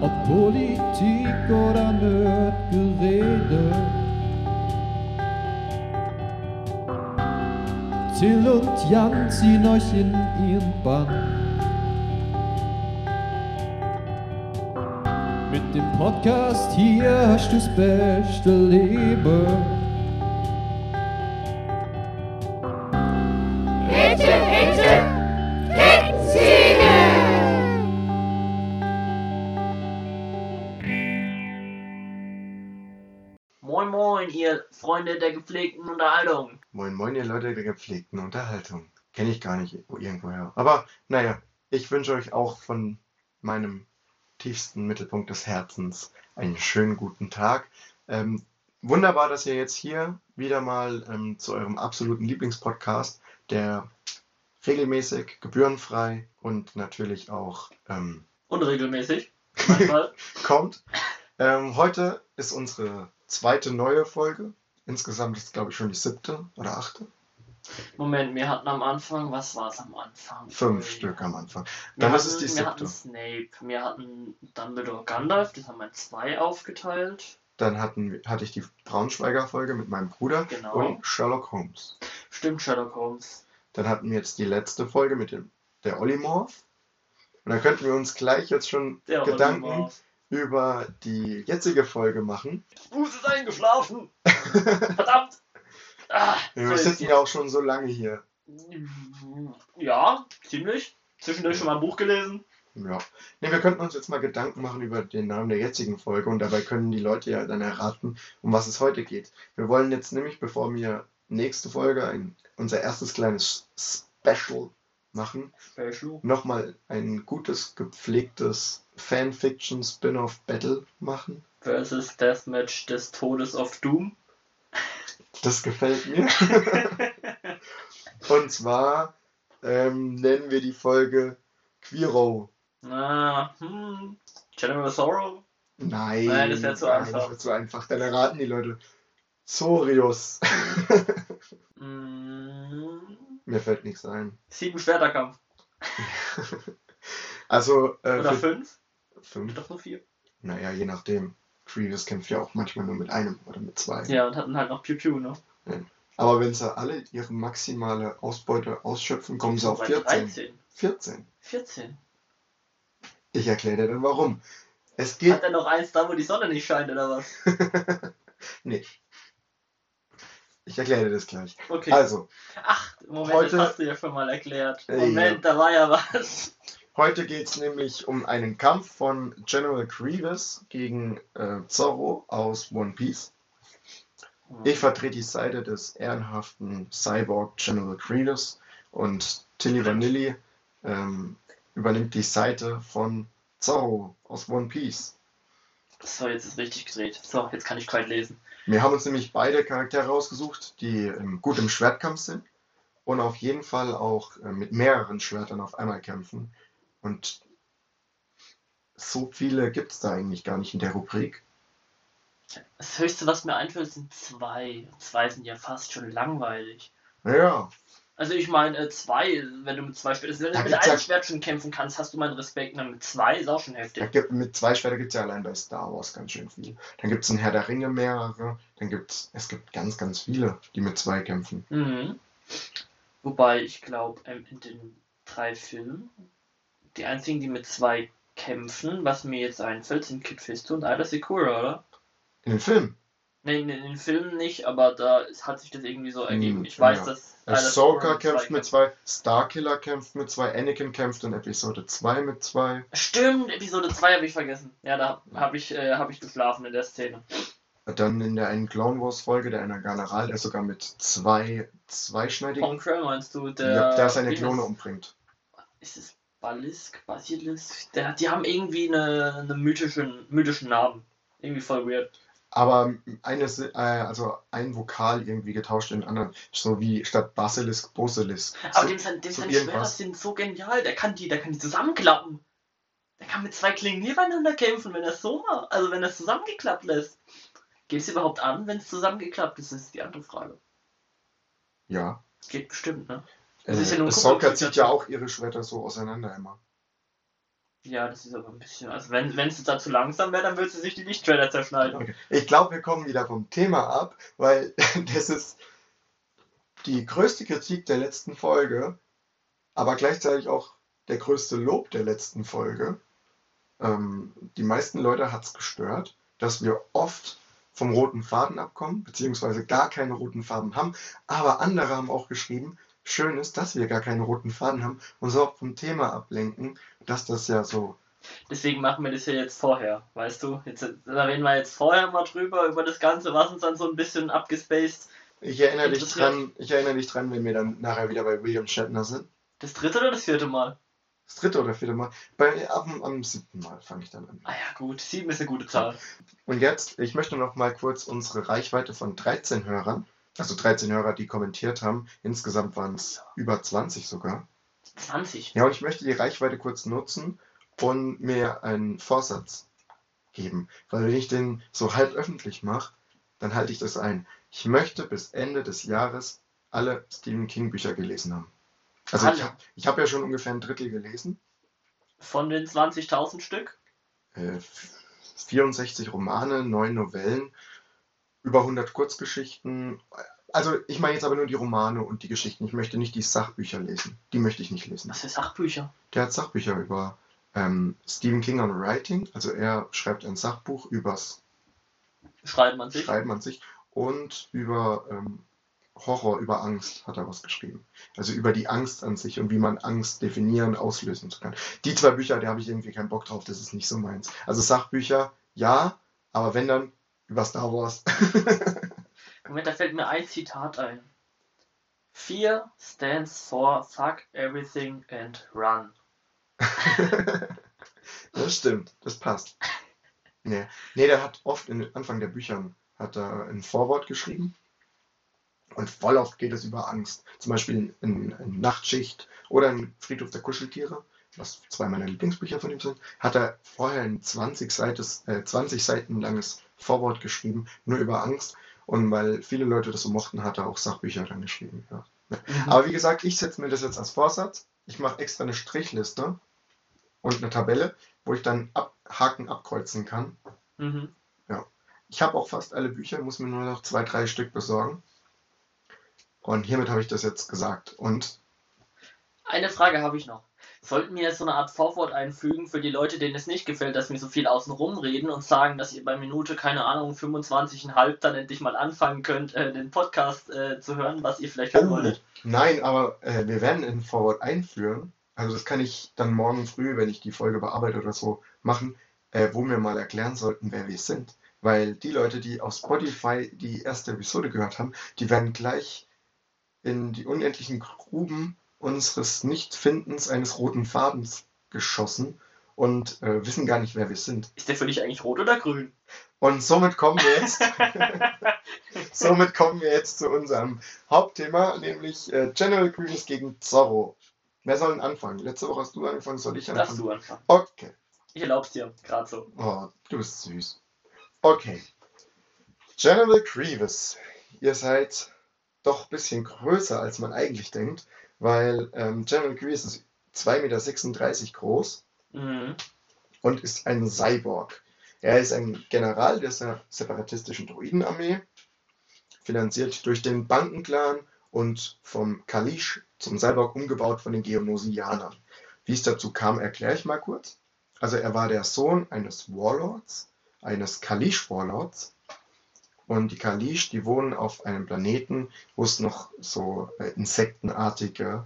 Ob Politik oder Nerdgerede. Till und Jan ziehen euch in ihren Bann. Mit dem Podcast hier hast du das beste Leben. Freunde der gepflegten Unterhaltung. Moin Moin, ihr Leute der gepflegten Unterhaltung. Kenne ich gar nicht irgendwoher. Aber naja, ich wünsche euch auch von meinem tiefsten Mittelpunkt des Herzens einen schönen guten Tag. Ähm, wunderbar, dass ihr jetzt hier wieder mal ähm, zu eurem absoluten Lieblingspodcast, der regelmäßig, gebührenfrei und natürlich auch ähm, Unregelmäßig. Kommt. Ähm, heute ist unsere zweite neue Folge. Insgesamt ist glaube ich, schon die siebte oder achte. Moment, wir hatten am Anfang, was war es am Anfang? Fünf Ui. Stück am Anfang. Wir Dann hatten, ist es die wir hatten siebte. Snape, wir hatten Dumbledore Gandalf, das haben wir in zwei aufgeteilt. Dann hatten, wir- hatte ich die Braunschweiger-Folge mit meinem Bruder Genau. und Sherlock Holmes. Stimmt, Sherlock Holmes. Dann hatten wir jetzt die letzte Folge mit dem, der Olimorph. Und dann könnten wir uns gleich jetzt schon Der Gedanken Olimar. Über die jetzige Folge machen. Fuß ist eingeschlafen. Verdammt. Ah, Wir so ist sitzen ja auch schon so lange hier. Ja, ziemlich. Zwischendurch schon mal ein Buch gelesen. Ja. Ne, wir könnten uns jetzt mal Gedanken machen über den Namen der jetzigen Folge und dabei können die Leute ja dann erraten, um was es heute geht. Wir wollen jetzt nämlich, bevor wir nächste Folge ein, unser erstes kleines Special machen, Special. nochmal ein gutes, gepflegtes Fanfiction-Spin-off-Battle machen. Versus Deathmatch des Todes of Doom. Das gefällt mir. und zwar ähm, nennen wir die Folge Queero. Ah, hm. General Sorrow? Nein, Nein, das wär zu nein, einfach. Das wäre zu einfach. Dann erraten die Leute. Sorius. Mm, Mir fällt nichts ein. sieben Schwerterkampf. Also, äh, Oder fünf? fünf. Doch nur vier. Naja, je nachdem. Grievous kämpft ja auch manchmal nur mit einem oder mit zwei. Ja, und hatten halt noch Pew Pew, ne? Aber wenn sie alle ihre maximale Ausbeute ausschöpfen, kommen sie auf Bei 14. 13. 14. 14. Ich erkläre dir dann warum. Es geht. Hat er noch eins da, wo die Sonne nicht scheint, oder was? nee. Ich erkläre dir das gleich. Okay. Also, Ach, Moment, heute- das hast du ja schon mal erklärt. Äh, Moment, da war ja was. heute geht es nämlich um einen Kampf von General Grievous gegen äh, Zorro aus One Piece. Ich vertrete die Seite des ehrenhaften Cyborg General Grievous und Tilly Vanilli ähm, übernimmt die Seite von Zorro aus One Piece. So, jetzt ist richtig gedreht. So, jetzt kann ich kalt lesen. Wir haben uns nämlich beide Charaktere rausgesucht, die ähm, gut im Schwertkampf sind und auf jeden Fall auch äh, mit mehreren Schwertern auf einmal kämpfen. Und so viele gibt es da eigentlich gar nicht in der Rubrik. Das höchste, was mir einfällt, sind zwei. Zwei sind ja fast schon langweilig. Naja, Also ich meine, äh, zwei, wenn du mit zwei Schwertern, wenn Da du mit gibt's einem Schwert schon kämpfen kannst, hast du meinen Respekt. Und mit zwei ist auch schon heftig. gibt, mit zwei Schwertern gibt es ja allein bei Star Wars ganz schön viel. Dann gibt es in Herr der Ringe mehrere. Dann gibt es, gibt ganz, ganz viele, die mit zwei kämpfen. Mhm. Wobei ich glaube, ähm, in den drei Filmen, die einzigen, die mit zwei kämpfen, was mir jetzt einfällt, sind Kid Fisto und Ada Secura, oder? In den Filmen. Ne, in, den Filmen nicht, aber da hat sich das irgendwie so ergeben. Hm, Ich weiß, ja. dass Ada Ahsoka kämpft mit zwei, Starkiller kämpft mit zwei, Anakin kämpft in Episode 2 mit zwei. Stimmt, Episode 2 habe ich vergessen. Ja, da habe ich, äh, hab ich geschlafen in der Szene. Dann in der einen Clone Wars Folge, der eine General, der sogar mit zwei zweischneidigen. Ponkrell meinst du? Der, ja, der seine Klone umbringt. Ist es Balisk? Basilisk? Der, die haben irgendwie eine, eine mythischen, mythischen Namen. Irgendwie voll weird. Aber eine, Si- äh, also ein Vokal irgendwie getauscht in den anderen. So wie statt Basilisk Bosilisk. Aber So, dem, sein, dem so irgendwas. sind so genial. Der kann die, der kann die zusammenklappen. Der kann mit zwei Klingen nebeneinander kämpfen, wenn er es so macht. Also wenn er es zusammengeklappt lässt. Geht es überhaupt an, wenn es zusammengeklappt ist? Das ist die andere Frage. ja. Geht bestimmt, ne? Äh, ja Kugelschreiber. zieht ja auch ihre Schwerter so auseinander immer. Ja, das ist aber ein bisschen. Also, wenn es da zu langsam wäre, dann würde sie sich die Lichttrailer zerschneiden. Okay. Ich glaube, wir kommen wieder vom Thema ab, weil das ist die größte Kritik der letzten Folge, aber gleichzeitig auch der größte Lob der letzten Folge. Ähm, die meisten Leute hat es gestört, dass wir oft vom roten Faden abkommen, beziehungsweise gar keine roten Farben haben. Aber andere haben auch geschrieben, schön ist, dass wir gar keinen roten Faden haben und so auch vom Thema ablenken, dass das ja so. Deswegen machen wir das ja jetzt vorher, weißt du? Jetzt, da reden wir jetzt vorher mal drüber, über das Ganze, was uns dann so ein bisschen abgespaced. Ich erinnere dich dran, ich erinnere dich dran, wenn wir dann nachher wieder bei William Shatner sind. Das dritte oder das vierte Mal? Das dritte oder vierte Mal. Bei, ab, dem- am siebten Mal fange ich dann an. Ah ja, gut, sieben ist eine gute Zahl. Und jetzt, ich möchte noch mal kurz unsere Reichweite von 13 Hörern, also 13 Hörer, die kommentiert haben, insgesamt waren es über 20 sogar. 20. Ja, und ich möchte die Reichweite kurz nutzen und mir einen Vorsatz geben. Weil wenn ich den so halb öffentlich mache, dann halte ich das ein. Ich möchte bis Ende des Jahres alle Stephen King Bücher gelesen haben. Also ich Alle? habe ich hab ja schon ungefähr ein Drittel gelesen. Von den 20.000 Stück? Äh, 64 Romane, 9 Novellen, über 100 Kurzgeschichten. Also ich meine jetzt aber nur die Romane und die Geschichten. Ich möchte nicht die Sachbücher lesen. Die möchte ich nicht lesen. Was für Sachbücher? Der hat Sachbücher über ähm, Stephen King on Writing. Also er schreibt ein Sachbuch übers Schreibt man sich? Schreiben an sich und über ähm, Horror, über Angst hat er was geschrieben. Also über die Angst an sich und wie man Angst definieren, auslösen kann. Die zwei Bücher, da habe ich irgendwie keinen Bock drauf, das ist nicht so meins. Also Sachbücher, ja, aber wenn dann über Star Wars. Moment, da fällt mir ein Zitat ein. Fear stands for fuck everything and run. das stimmt, das passt. Nee. nee, der hat oft in den Anfang der Büchern hat er ein Vorwort geschrieben. Und voll oft geht es über Angst. Zum Beispiel in, in Nachtschicht oder in Friedhof der Kuscheltiere, was zwei meiner Lieblingsbücher von ihm sind, hat er vorher ein 20, Seites, äh, 20 Seiten langes Vorwort geschrieben, nur über Angst. Und weil viele Leute das so mochten, hat er auch Sachbücher dann geschrieben. Ja. Aber wie gesagt, ich setze mir das jetzt als Vorsatz. Ich mache extra eine Strichliste und eine Tabelle, wo ich dann ab, Haken abkreuzen kann. Mhm. Ich habe auch fast alle Bücher, muss mir nur noch zwei, drei Stück besorgen. Und hiermit habe ich das jetzt gesagt. Und Eine Frage habe ich noch. Sollten wir jetzt so eine Art Vorwort einfügen für die Leute, denen es nicht gefällt, dass wir so viel außenrum reden und sagen, dass ihr bei Minute, keine Ahnung, 25,5 dann endlich mal anfangen könnt, äh, den Podcast äh, zu hören, was ihr vielleicht hören Oh. wolltet? nein, aber äh, wir werden ein Forward einführen. Also das kann ich dann morgen früh, wenn ich die Folge bearbeite oder so, machen, äh, wo wir mal erklären sollten, wer wir sind. Weil die Leute, die auf Spotify die erste Episode gehört haben, die werden gleich in die unendlichen Gruben unseres Nichtfindens eines roten Fadens geschossen und äh, wissen gar nicht, wer wir sind. Ist der für dich eigentlich rot oder grün? Und somit kommen wir jetzt, somit kommen wir jetzt zu unserem Hauptthema, nämlich äh, General Grievous gegen Zorro. Wer soll denn anfangen? Letzte Woche hast du angefangen, soll ich Darfst anfangen? du anfangen. Okay. Ich erlaub's dir, gerade so. Oh, du bist süß. Okay. General Grievous, ihr seid doch ein bisschen größer, als man eigentlich denkt, weil ähm, General Grievous ist 2,36 Meter groß Mhm. und ist ein Cyborg. Er ist ein General der se- separatistischen Druidenarmee, finanziert durch den Bandenclan und vom Kalish zum Cyborg umgebaut von den Geonosianern. Wie es dazu kam, erkläre ich mal kurz. Also er war der Sohn eines Warlords, eines Kalish-Warlords. Und die Kalish, die wohnen auf einem Planeten, wo es noch so äh, insektenartige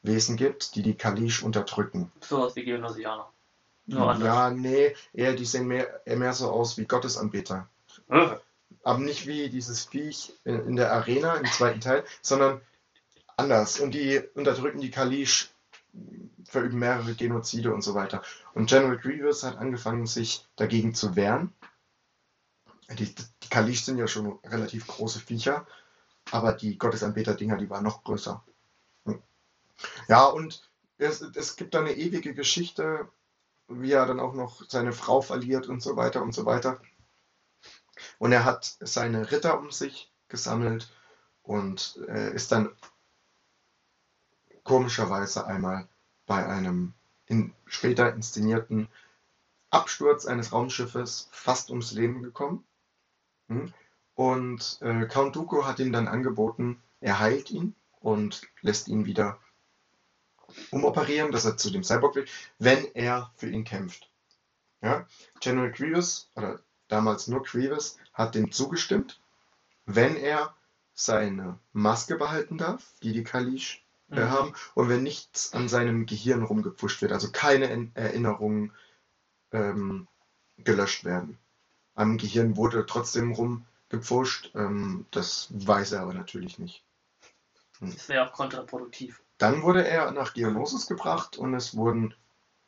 Wesen gibt, die die Kalish unterdrücken. Sowas wie Geonosianer. Nur anders. Ja, nee, eher, die sehen mehr, eher mehr so aus wie Gottesanbeter. Äh. Aber nicht wie dieses Viech in, in der Arena im zweiten Teil, sondern anders. Und die unterdrücken die Kalish, verüben mehrere Genozide und so weiter. Und General Grievous hat angefangen, sich dagegen zu wehren. Die, die Kalish sind ja schon relativ große Viecher, aber die Gottesanbeter-Dinger, die waren noch größer. Hm. Ja, und es, es gibt da eine ewige Geschichte, wie er dann auch noch seine Frau verliert und so weiter und so weiter. Und er hat seine Ritter um sich gesammelt und äh, ist dann komischerweise einmal bei einem in später inszenierten Absturz eines Raumschiffes fast ums Leben gekommen. Hm? Und äh, Count Dooku hat ihm dann angeboten, er heilt ihn und lässt ihn wieder umoperieren, dass er zu dem Cyborg wird, wenn er für ihn kämpft. Ja? General Grievous, oder damals nur Grievous, hat dem zugestimmt, wenn er seine Maske behalten darf, die die Kalish äh, Mhm. haben, und wenn nichts an seinem Gehirn rumgepusht wird, also keine En- Erinnerungen ähm, gelöscht werden. Am Gehirn wurde trotzdem rumgepfuscht, ähm, das weiß er aber natürlich nicht. Das wäre auch kontraproduktiv. Dann wurde er nach Geonosis gebracht und es wurden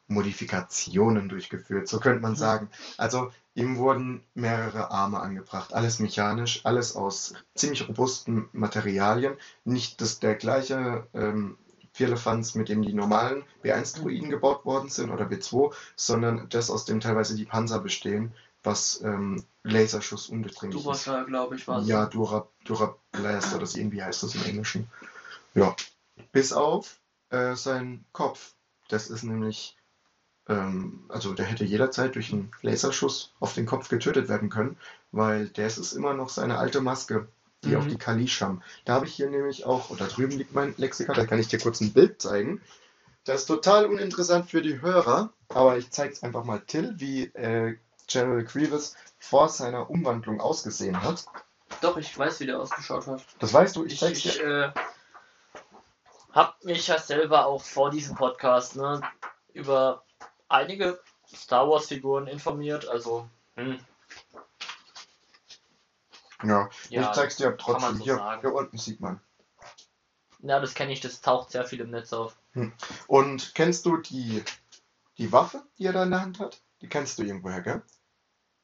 Modifikationen durchgeführt, so könnte man Mhm. sagen. Also ihm wurden mehrere Arme angebracht, alles mechanisch, alles aus ziemlich robusten Materialien. Nicht das, der gleiche ähm, Firlefanz, mit dem die normalen B1-Druiden gebaut worden sind oder B2, sondern das, aus dem teilweise die Panzer bestehen, was ähm, Laserschuss undurchdringlich ist. Durchschall, glaube ich, war es. Ja, Dura, Dura Blast oder so irgendwie heißt das im Englischen. Ja, bis auf äh, seinen Kopf. Das ist nämlich, ähm, also der hätte jederzeit durch einen Laserschuss auf den Kopf getötet werden können, weil das ist immer noch seine alte Maske, die Mhm. auch die Kalish haben. Da habe ich hier nämlich auch, oder drüben liegt mein Lexikon, da kann ich dir kurz ein Bild zeigen. Das ist total uninteressant für die Hörer, aber ich zeige es einfach mal Till, wie äh, General Grievous vor seiner Umwandlung ausgesehen hat. Doch, ich weiß, wie der ausgeschaut hat. Das weißt du, ich Ich, zeig's dir. ich äh, hab mich ja selber auch vor diesem Podcast ne, über einige Star Wars Figuren informiert. Also, hm, Ja, ja, ich zeig's dir trotzdem. so hier, sagen. hier unten sieht man. ja, das kenne ich, das taucht sehr viel im Netz auf. Und kennst du die, die Waffe, die er da in der Hand hat? Die kennst du irgendwoher, gell?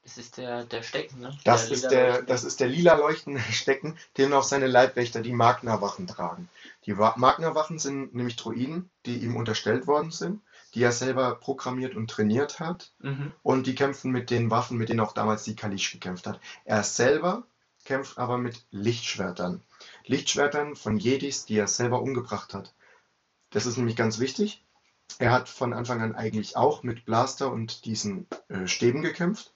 Das ist der, der Stecken, ne? Das, Der ist der, das ist der lila leuchtende Stecken, den auch seine Leibwächter, die Magna-Wachen, tragen. Die Wa- Magna-Wachen sind nämlich Droiden, die ihm unterstellt worden sind, die er selber programmiert und trainiert hat. Mhm. Und die kämpfen mit den Waffen, mit denen auch damals die Kalish gekämpft hat. Er selber kämpft aber mit Lichtschwertern. Lichtschwertern von Jedis, die er selber umgebracht hat. Das ist nämlich ganz wichtig. Er hat von Anfang an eigentlich auch mit Blaster und diesen äh, Stäben gekämpft.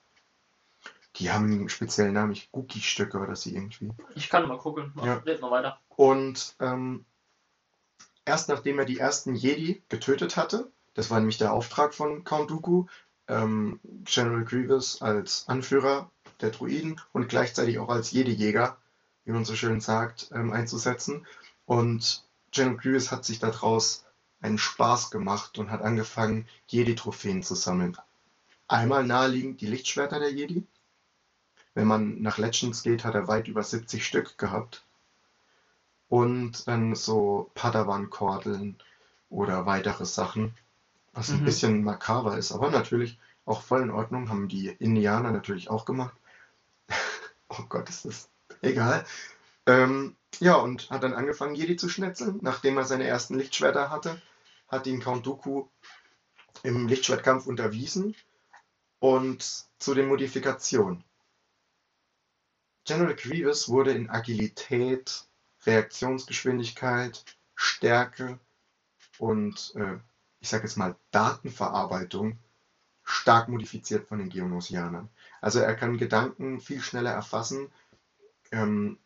Die haben einen speziellen Namen, ich Guki-Stöcke oder sie irgendwie. Ich kann mal gucken. Ja. Red mal weiter. Und ähm, erst nachdem er die ersten Jedi getötet hatte, das war nämlich der Auftrag von Count Dooku, ähm, General Grievous als Anführer der Druiden und gleichzeitig auch als Jedi-Jäger, wie man so schön sagt, ähm, einzusetzen. Und General Grievous hat sich daraus einen Spaß gemacht und hat angefangen, Jedi-Trophäen zu sammeln. Einmal naheliegend die Lichtschwerter der Jedi. Wenn man nach Legends geht, hat er weit über 70 Stück gehabt und dann so Padawan-Kordeln oder weitere Sachen, was ein Mhm. bisschen makaber ist, aber natürlich auch voll in Ordnung, haben die Indianer natürlich auch gemacht. oh Gott, ist das egal. Ähm, ja, und hat dann angefangen, Jedi zu schnetzeln, nachdem er seine ersten Lichtschwerter hatte, hat ihn Count Dooku im Lichtschwertkampf unterwiesen und zu den Modifikationen. General Grievous wurde in Agilität, Reaktionsgeschwindigkeit, Stärke und äh, ich sage jetzt mal Datenverarbeitung stark modifiziert von den Geonosianern. Also er kann Gedanken viel schneller erfassen. Ähm,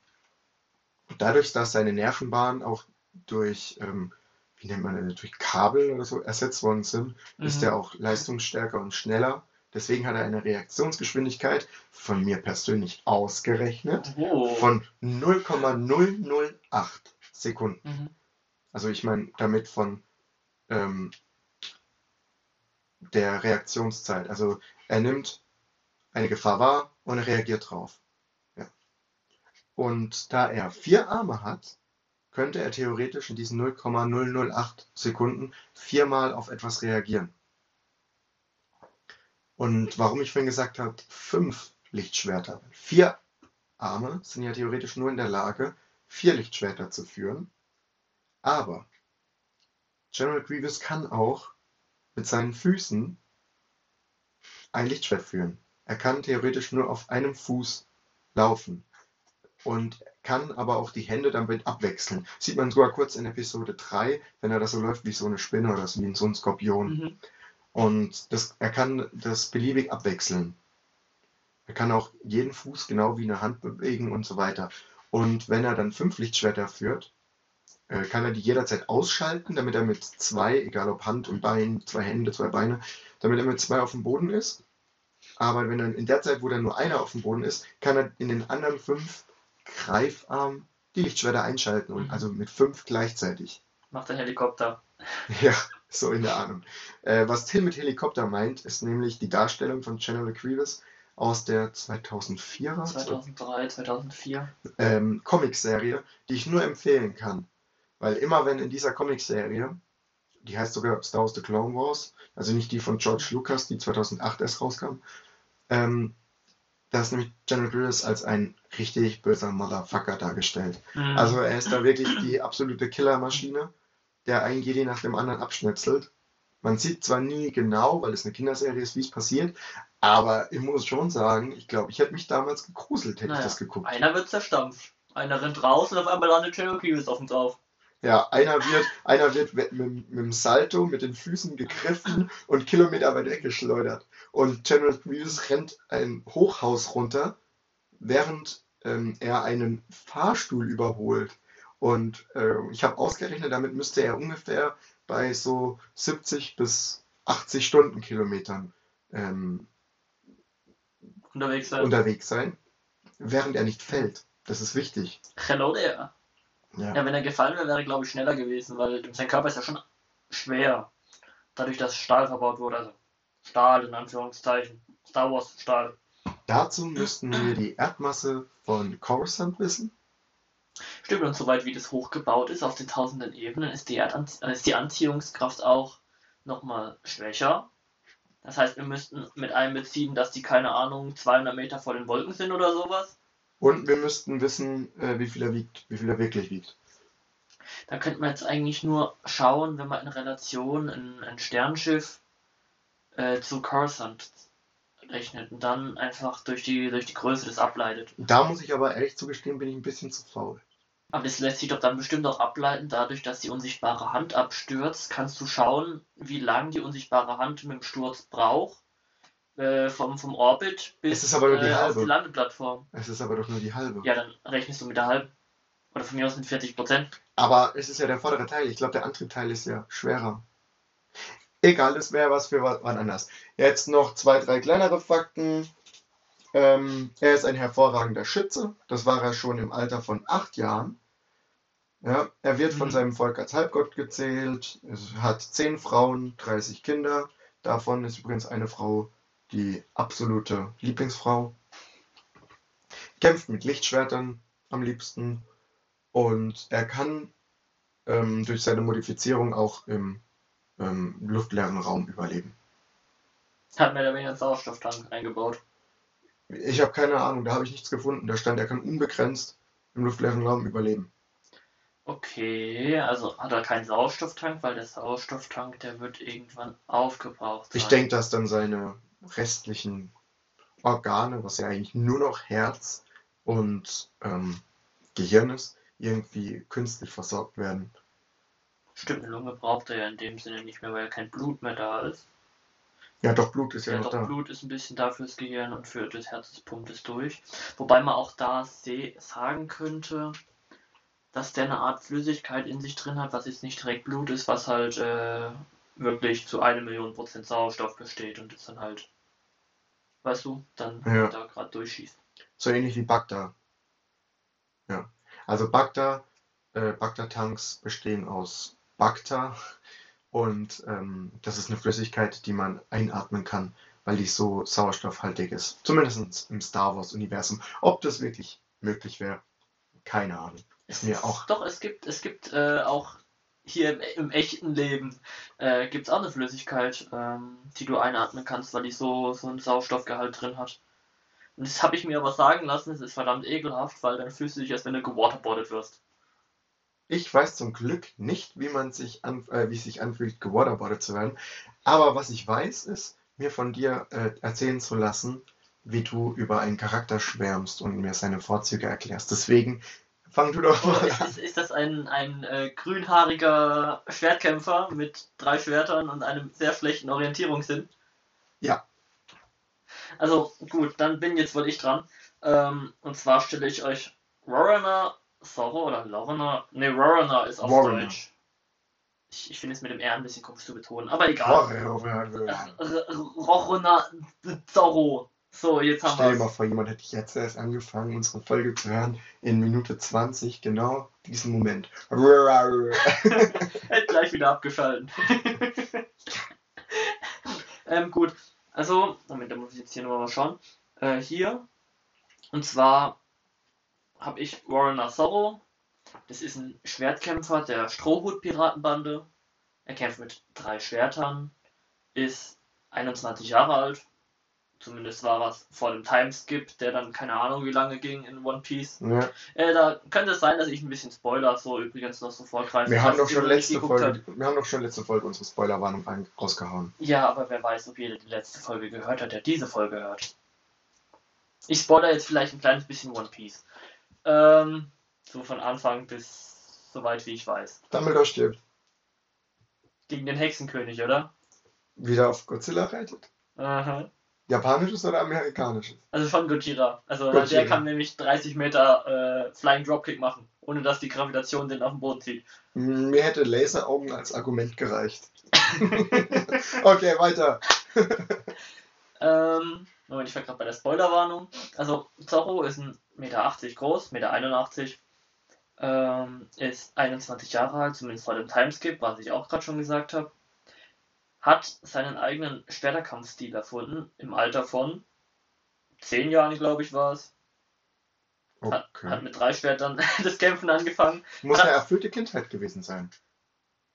dadurch, dass seine Nervenbahnen auch durch, ähm, wie nennt man das, durch Kabel oder so ersetzt worden sind, ist Mhm. er auch leistungsstärker und schneller. Deswegen hat er eine Reaktionsgeschwindigkeit von mir persönlich ausgerechnet Oh. von 0,008 Sekunden. Mhm. Also ich meine damit von ähm, der Reaktionszeit. Also er nimmt eine Gefahr wahr und er reagiert drauf. Ja. Und da er vier Arme hat, könnte er theoretisch in diesen 0,008 Sekunden viermal auf etwas reagieren. Und warum ich vorhin gesagt habe, fünf Lichtschwerter. Vier Arme sind ja theoretisch nur in der Lage, vier Lichtschwerter zu führen. Aber General Grievous kann auch mit seinen Füßen ein Lichtschwert führen. Er kann theoretisch nur auf einem Fuß laufen. und kann aber auch die Hände damit abwechseln. Sieht man sogar kurz in Episode 3, wenn er das so läuft wie so eine Spinne oder so wie so ein Skorpion. Mhm. Und das, er kann das beliebig abwechseln. Er kann auch jeden Fuß genau wie eine Hand bewegen und so weiter. Und wenn er dann fünf Lichtschwerter führt, äh, kann er die jederzeit ausschalten, damit er mit zwei, egal ob Hand und Bein, zwei Hände, zwei Beine, damit er mit zwei auf dem Boden ist. Aber wenn er in der Zeit, wo dann nur einer auf dem Boden ist, kann er in den anderen fünf Greifarmen die Lichtschwerter einschalten und Mhm. also mit fünf gleichzeitig. Macht der Helikopter. Ja, so in der Ahnung. Äh, was Till mit Helikopter meint, ist nämlich die Darstellung von General Grievous aus der 2004er 2003, 2004. ähm, Comicserie, die ich nur empfehlen kann. Weil immer wenn in dieser Comicserie, die heißt sogar Star Wars The Clone Wars, also nicht die von George Lucas, die 2008 erst rauskam, ähm, da ist nämlich General Grievous als ein richtig böser Motherfucker dargestellt. Mhm. Also er ist da wirklich die absolute Killermaschine, der einen Jedi nach dem anderen abschnetzelt. Man sieht zwar nie genau, weil es eine Kinderserie ist, wie es passiert, aber ich muss schon sagen, ich glaube, ich hätte mich damals gegruselt, hätte Naja, ich das geguckt. Einer wird zerstampft. Einer rennt raus und auf einmal landet General Grievous auf uns auf. Ja, einer wird, einer wird mit, mit, mit dem Salto mit den Füßen gegriffen und Kilometer weit weggeschleudert. Und General Grievous rennt ein Hochhaus runter, während ähm, er einen Fahrstuhl überholt. Und äh, ich habe ausgerechnet, damit müsste er ungefähr bei so 70 bis 80 Stundenkilometern ähm, Unterwegs sein. unterwegs sein, während er nicht fällt. Das ist wichtig. Hello there. Ja. Ja, wenn er gefallen wäre, wäre er, glaube ich, schneller gewesen, weil sein Körper ist ja schon schwer. Dadurch, dass Stahl verbaut wurde. Also Stahl in Anführungszeichen. Star Wars Stahl. Dazu müssten wir die Erdmasse von Coruscant wissen. Stimmt, und soweit wie das hochgebaut ist, auf den tausenden Ebenen, ist die, Erdanzie äh, ist die Anziehungskraft auch nochmal schwächer. Das heißt, wir müssten mit einbeziehen, dass die, keine Ahnung, 200 Meter vor den Wolken sind oder sowas. Und wir müssten wissen, äh, wie viel er wiegt, wie viel er wirklich wiegt. Da könnte man jetzt eigentlich nur schauen, wenn man in Relation ein, ein Sternschiff äh, zu Coruscant rechnet und dann einfach durch die, durch die Größe das ableitet. Da muss ich aber ehrlich zugestehen, bin ich ein bisschen zu faul. Aber das lässt sich doch dann bestimmt auch ableiten, dadurch, dass die unsichtbare Hand abstürzt, kannst du schauen, wie lang die unsichtbare Hand mit dem Sturz braucht. Äh, vom, vom Orbit bis Es die äh, auf die Landeplattform. Es ist aber doch nur die halbe. Ja, dann rechnest du mit der halben. Oder von mir aus mit 40 Prozent. Aber es ist ja der vordere Teil. Ich glaube, der andere Teil ist ja schwerer. Egal, das wäre was für wa- wann anders. Jetzt noch zwei, drei kleinere Fakten. Ähm, er ist ein hervorragender Schütze. Das war er schon im Alter von acht Jahren. Ja, er wird von Mhm. seinem Volk als Halbgott gezählt. Er hat zehn Frauen, 30 Kinder. Davon ist übrigens eine Frau die absolute Lieblingsfrau. Kämpft mit Lichtschwertern am liebsten. Und er kann ähm, durch seine Modifizierung auch im ähm, luftleeren Raum überleben. Hat mehr oder weniger einen Sauerstofftank eingebaut. Ich habe keine Ahnung, da habe ich nichts gefunden. Da stand, er kann unbegrenzt im luftleeren Raum überleben. Okay, also hat er keinen Sauerstofftank, weil der Sauerstofftank, der wird irgendwann aufgebraucht sein. Ich denke, dass dann seine restlichen Organe, was ja eigentlich nur noch Herz und ähm, Gehirn ist, irgendwie künstlich versorgt werden. Stimmt, eine Lunge braucht er ja in dem Sinne nicht mehr, weil kein Blut mehr da ist. Ja, doch, Blut ist ja, Ja, noch doch, da. Blut ist ein bisschen da fürs Gehirn und für das Herz das pumpt es durch. Wobei man auch da sagen könnte, dass der eine Art Flüssigkeit in sich drin hat, was jetzt nicht direkt Blut ist, was halt äh, wirklich zu einer Million Prozent Sauerstoff besteht und das dann halt, weißt du, dann Ja. da gerade durchschießt. So ähnlich wie Bagda. Ja. Also Bagda, äh, Bagda-Tanks bestehen aus Bagda und ähm, das ist eine Flüssigkeit, die man einatmen kann, weil die so sauerstoffhaltig ist. Zumindest im Star Wars-Universum. Ob das wirklich möglich wäre, keine Ahnung. Ist mir auch. Doch, es gibt, es gibt äh, auch hier im, im echten Leben äh, gibt es auch eine Flüssigkeit, ähm, die du einatmen kannst, weil die so, so einen Sauerstoffgehalt drin hat. Und das habe ich mir aber sagen lassen, es ist verdammt ekelhaft, weil dann fühlst du dich, als wenn du gewaterboardet wirst. Ich weiß zum Glück nicht, wie man sich an, äh, wie es sich anfühlt, gewaterboardet zu werden. Aber was ich weiß, ist, mir von dir äh, erzählen zu lassen, wie du über einen Charakter schwärmst und mir seine Vorzüge erklärst. Deswegen fang du doch mal ist, an. ist, ist das ein, ein äh, grünhaariger Schwertkämpfer mit drei Schwertern und einem sehr schlechten Orientierungssinn? Ja. Also gut, dann bin jetzt wohl ich dran. Ähm, und zwar stelle ich euch Rorana Zorro oder Lorana. Ne, Rorana ist auf Rorana. Deutsch. Ich, ich finde es mit dem R ein bisschen komisch zu betonen, aber egal. Stell Rorana Zorro. So, jetzt haben dir wir mal vor, jemand hätte jetzt erst angefangen, unsere Folge zu hören, in Minute 20, genau diesen Moment. Hätte gleich wieder abgeschalten. ähm, gut, also, Moment, da muss ich jetzt hier nochmal schauen. Äh, hier, und zwar habe ich Warren Nazaro. Das ist ein Schwertkämpfer der Strohhut-Piratenbande. Er kämpft mit drei Schwertern, ist 21 Jahre alt. Zumindest war was vor dem Timeskip, der dann keine Ahnung wie lange ging in One Piece. Ja, Äh, da könnte es sein, dass ich ein bisschen Spoiler so übrigens noch so vorgreife. wir, haben doch schon letzte Folge, wir haben doch schon letzte Folge unsere Spoilerwarnung rausgehauen. Ja, aber wer weiß, ob jeder die letzte Folge gehört hat, der diese Folge hört. Ich spoilere jetzt vielleicht ein kleines bisschen One Piece. Ähm, so von Anfang bis soweit wie ich weiß. Dumbledore stirbt. Gegen den Hexenkönig, oder? Wieder auf Godzilla reitet. Aha. Japanisches oder amerikanisches? Also von Gojira. Also Gojira. der kann nämlich 30 Meter äh, Flying Dropkick machen, ohne dass die Gravitation den auf den Boden zieht. Mir hätte Laseraugen als Argument gereicht. okay, weiter. Ähm, Moment, ich war gerade bei der Spoilerwarnung. Also, Zorro ist 1,80 Meter groß, 1,81 Meter. Ähm, ist 21 Jahre alt, zumindest vor dem Timeskip, was ich auch gerade schon gesagt habe. Hat seinen eigenen Schwerterkampfstil erfunden, im Alter von 10 Jahren, glaube ich, war es. Hat, hat Okay. mit drei Schwertern das Kämpfen angefangen. Muss eine erfüllte Kindheit gewesen sein.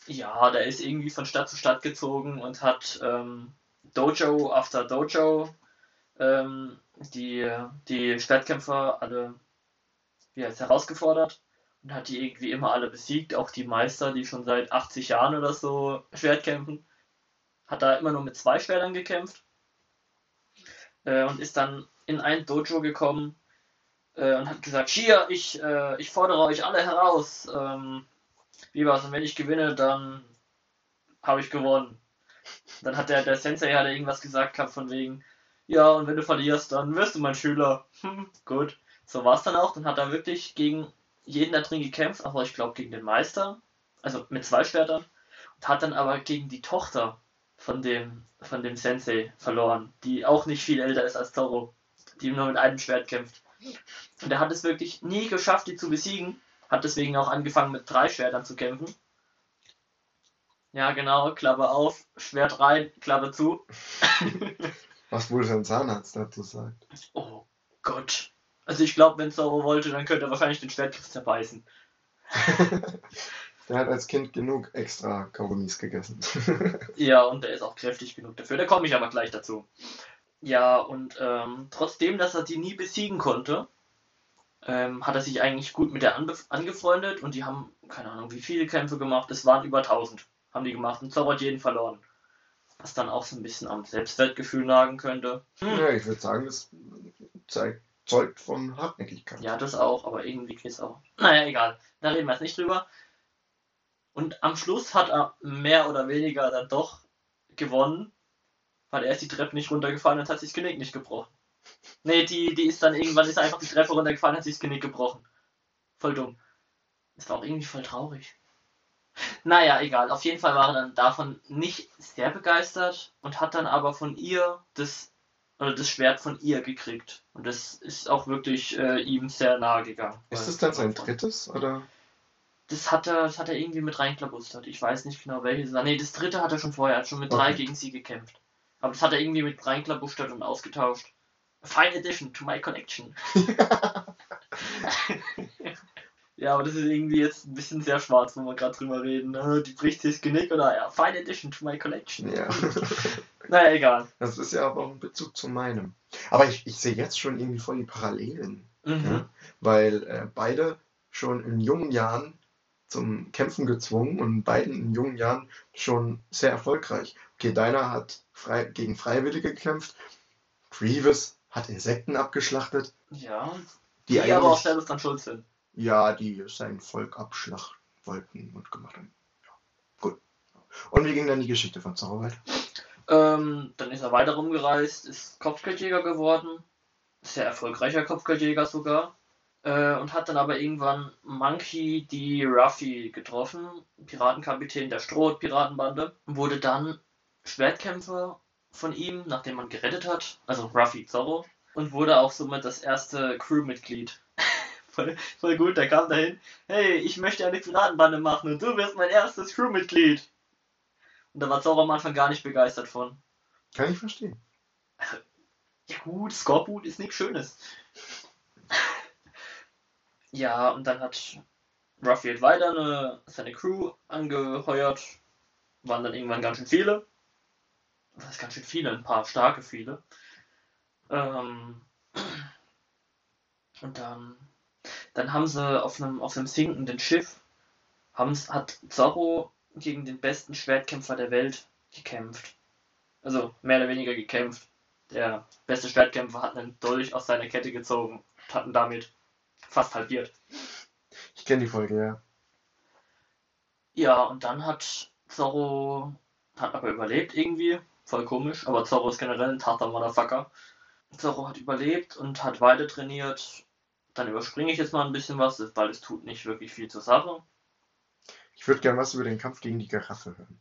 Ja, der ist irgendwie von Stadt zu Stadt gezogen und hat ähm, Dojo after Dojo ähm, die, die Schwertkämpfer alle wie heißt, herausgefordert und hat die irgendwie immer alle besiegt, auch die Meister, die schon seit 80 Jahren oder so Schwert kämpfen. Hat da immer nur mit zwei Schwertern gekämpft äh, und ist dann in ein Dojo gekommen äh, und hat gesagt, hier, ich, äh, ich fordere euch alle heraus. Ähm, wie war's? Und wenn ich gewinne, dann habe ich gewonnen. Dann hat der, der Sensei hat irgendwas gesagt gehabt von wegen, ja, und wenn du verlierst, dann wirst du mein Schüler. Hm, gut. So war's dann auch. Dann hat er wirklich gegen jeden da drin gekämpft, aber ich glaube gegen den Meister. Also mit zwei Schwertern. Und hat dann aber gegen die Tochter von dem, von dem Sensei verloren, die auch nicht viel älter ist als Zorro, die nur mit einem Schwert kämpft. Und er hat es wirklich nie geschafft, die zu besiegen. Hat deswegen auch angefangen mit drei Schwertern zu kämpfen. Ja, genau, Klappe auf, Schwert rein, Klappe zu. Was wohl sein Zahnarzt dazu sagt. Oh Gott. Also ich glaube, wenn Zorro wollte, dann könnte er wahrscheinlich den Schwertgriff zerbeißen. Der hat als Kind genug extra Kaugummis gegessen. Ja, und der ist auch kräftig genug dafür. Da komme ich aber gleich dazu. Ja, und ähm, trotzdem, dass er die nie besiegen konnte, ähm, hat er sich eigentlich gut mit der anbe- angefreundet und die haben, keine Ahnung, wie viele Kämpfe gemacht. Es waren über 1000, haben die gemacht und Zorro hat jeden verloren. Was dann auch so ein bisschen am Selbstwertgefühl nagen könnte. Hm. ja, ich würde sagen, das zeigt, zeugt von Hartnäckigkeit. Ja, das auch, aber irgendwie geht's auch. Naja, egal. Da reden wir jetzt nicht drüber. Und am Schluss hat er mehr oder weniger dann doch gewonnen, weil er ist die Treppe nicht runtergefallen und hat sich das Genick nicht gebrochen. Nee, die, die ist dann irgendwann ist einfach die Treppe runtergefallen und hat sich das Genick gebrochen. Voll dumm. Das war auch irgendwie voll traurig. Naja, egal. Auf jeden Fall war er dann davon nicht sehr begeistert und hat dann aber von ihr das, oder das Schwert von ihr gekriegt. Und das ist auch wirklich äh, ihm sehr nahe gegangen. Ist das dann sein drittes? Oder? Das hat er, das hat er irgendwie mit reinklabustert. Ich weiß nicht genau welches. Nee, das dritte hat er schon vorher, er hat schon mit drei Okay. gegen sie gekämpft. Aber das hat er irgendwie mit reinklabustert und ausgetauscht. Fine Addition to my collection. ja, aber das ist irgendwie jetzt ein bisschen sehr schwarz, wo wir gerade drüber reden. ne? Die bricht sich das Genick oder ja, Fine Addition to my collection. Ja. Naja, egal. Das ist ja aber auch ein Bezug zu meinem. Aber ich, ich sehe jetzt schon irgendwie voll die Parallelen. Mhm. Ja? Weil äh, beide schon in jungen Jahren zum Kämpfen gezwungen und beiden in jungen Jahren schon sehr erfolgreich. Okay, deiner hat frei, gegen Freiwillige gekämpft. Grievous hat Insekten abgeschlachtet, Ja, die, die, aber auch selbst dann schuld sind. Ja, die sein Volk abschlachten wollten und gemacht haben. Ja, gut. Und wie ging dann die Geschichte von Zorro weiter? Ähm, dann ist er weiter rumgereist, ist Kopfgeldjäger geworden, sehr erfolgreicher Kopfgeldjäger sogar, äh, und hat dann aber irgendwann Monkey D. Ruffy getroffen, Piratenkapitän der Stroh-Piratenbande, wurde dann Schwertkämpfer von ihm, nachdem man gerettet hat, also Ruffy Zorro, und wurde auch somit das erste Crewmitglied. Voll, voll gut, der kam dahin, hey, ich möchte eine Piratenbande machen und du wirst mein erstes Crewmitglied. Und da war Zorro am Anfang gar nicht begeistert von. Kann ich verstehen. Ja gut, Scoreboot ist nichts Schönes. ja, und dann hat Ruffy halt weiter eine, seine Crew angeheuert. Waren dann irgendwann ganz schön viele. Was ganz schön viele? Ein paar starke viele. Ähm, und dann, dann haben sie auf einem, auf einem sinkenden Schiff, haben's, hat Zorro gegen den besten Schwertkämpfer der Welt gekämpft. Also mehr oder weniger gekämpft. Der beste Schwertkämpfer hat einen Dolch aus seiner Kette gezogen und hat ihn damit fast halbiert. Ich kenne die Folge, ja. Ja, und dann hat Zorro, hat aber überlebt irgendwie. Voll komisch, aber Zorro ist generell ein harter Motherfucker. Zorro hat überlebt und hat weiter trainiert. Dann überspringe ich jetzt mal ein bisschen was, weil es tut nicht wirklich viel zur Sache. Ich würde gerne was über den Kampf gegen die Giraffe hören.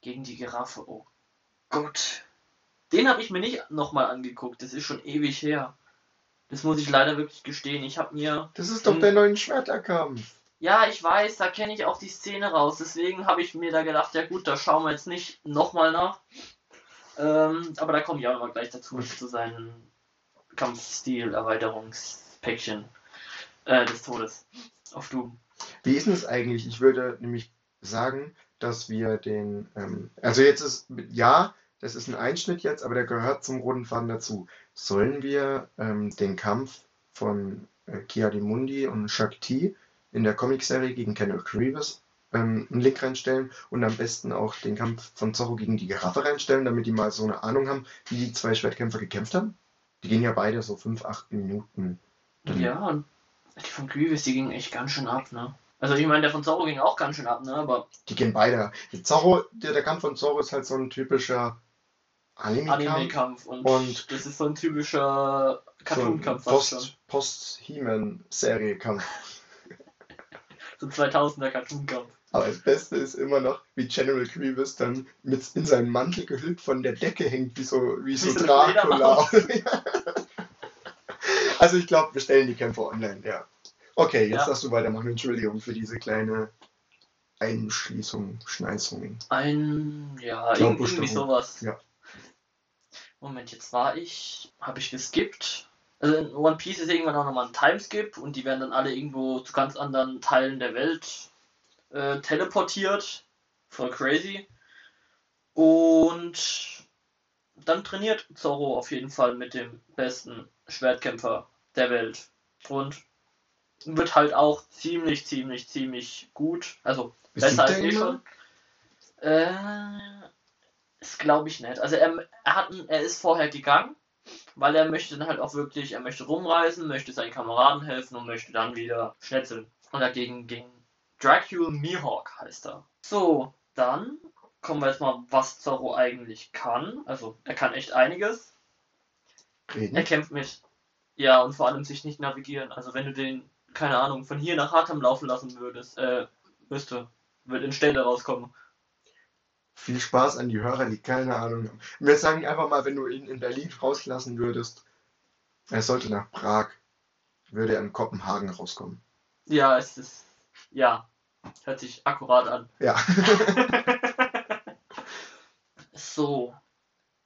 Gegen die Giraffe, oh Gott. Den habe ich mir nicht nochmal angeguckt, das ist schon ewig her. Das muss ich leider wirklich gestehen. Ich habe mir. Das ist doch der neue Schwerterkampf. Ja, ich weiß, da kenne ich auch die Szene raus. Deswegen habe ich mir da gedacht, ja gut, da schauen wir jetzt nicht nochmal nach. Ähm, aber da komme ich auch nochmal gleich dazu, zu seinen Kampfstil-Erweiterungspäckchen äh, des Todes auf Doom. Wie ist es eigentlich? Ich würde nämlich sagen, dass wir den, ähm, also jetzt ist, ja, das ist ein Einschnitt jetzt, aber der gehört zum roten Faden dazu. Sollen wir ähm, den Kampf von äh, Ki-Adi-Mundi und Shakti in der Comicserie gegen Kenneth Grievous ähm, einen Link reinstellen und am besten auch den Kampf von Zorro gegen die Giraffe reinstellen, damit die mal so eine Ahnung haben, wie die zwei Schwertkämpfer gekämpft haben? Die gehen ja beide so 5, 8 Minuten. Dann- Ja, und die von Grievous, die gingen echt ganz schön ab, ne? Also ich meine, der von Zorro ging auch ganz schön ab, ne? Aber Die gehen beide. Zorro, der, der Kampf von Zorro ist halt so ein typischer Anime-Kampf. Anime-Kampf und, Und- das ist so ein typischer so Cartoon-Kampf. Post, Post-He-Man-Serie-Kampf. So ein 2000er Cartoon-Kampf. Aber das Beste ist immer noch, wie General Grievous dann mit in seinen Mantel gehüllt von der Decke hängt, wie so, wie so Wie so eine Dracula. also ich glaube, wir stellen die Kämpfe online, ja. Okay, jetzt Ja. darfst du weitermachen. Entschuldigung für diese kleine Einschließung, Schneisung. Ein, ja, irgendwie sowas. Ja. Moment, jetzt war ich, habe ich geskippt. Also in One Piece ist irgendwann auch nochmal ein Timeskip und die werden dann alle irgendwo zu ganz anderen Teilen der Welt äh, teleportiert. Voll crazy. Und dann trainiert Zorro auf jeden Fall mit dem besten Schwertkämpfer der Welt. Und wird halt auch ziemlich, ziemlich, ziemlich gut. Also Besiegt besser als eh schon. Äh, das glaube ich nicht. Also er, er, hat, er ist vorher gegangen, weil er möchte dann halt auch wirklich, er möchte rumreisen, möchte seinen Kameraden helfen und möchte dann wieder schnetzeln. Und dagegen ging Dracula Mihawk heißt er. So, dann kommen wir jetzt mal, was Zorro eigentlich kann. Also er kann echt einiges. Reden? Er kämpft mit, ja, und vor allem sich nicht navigieren. Also wenn du den, keine Ahnung, von hier nach Hartem laufen lassen würdest, äh, müsste, wird in Städte rauskommen. Viel Spaß an die Hörer, die keine Ahnung haben. Wir sagen einfach mal, wenn du ihn in Berlin rauslassen würdest, er sollte nach Prag, würde er in Kopenhagen rauskommen. Ja, es ist, ja, hört sich akkurat an. Ja. So.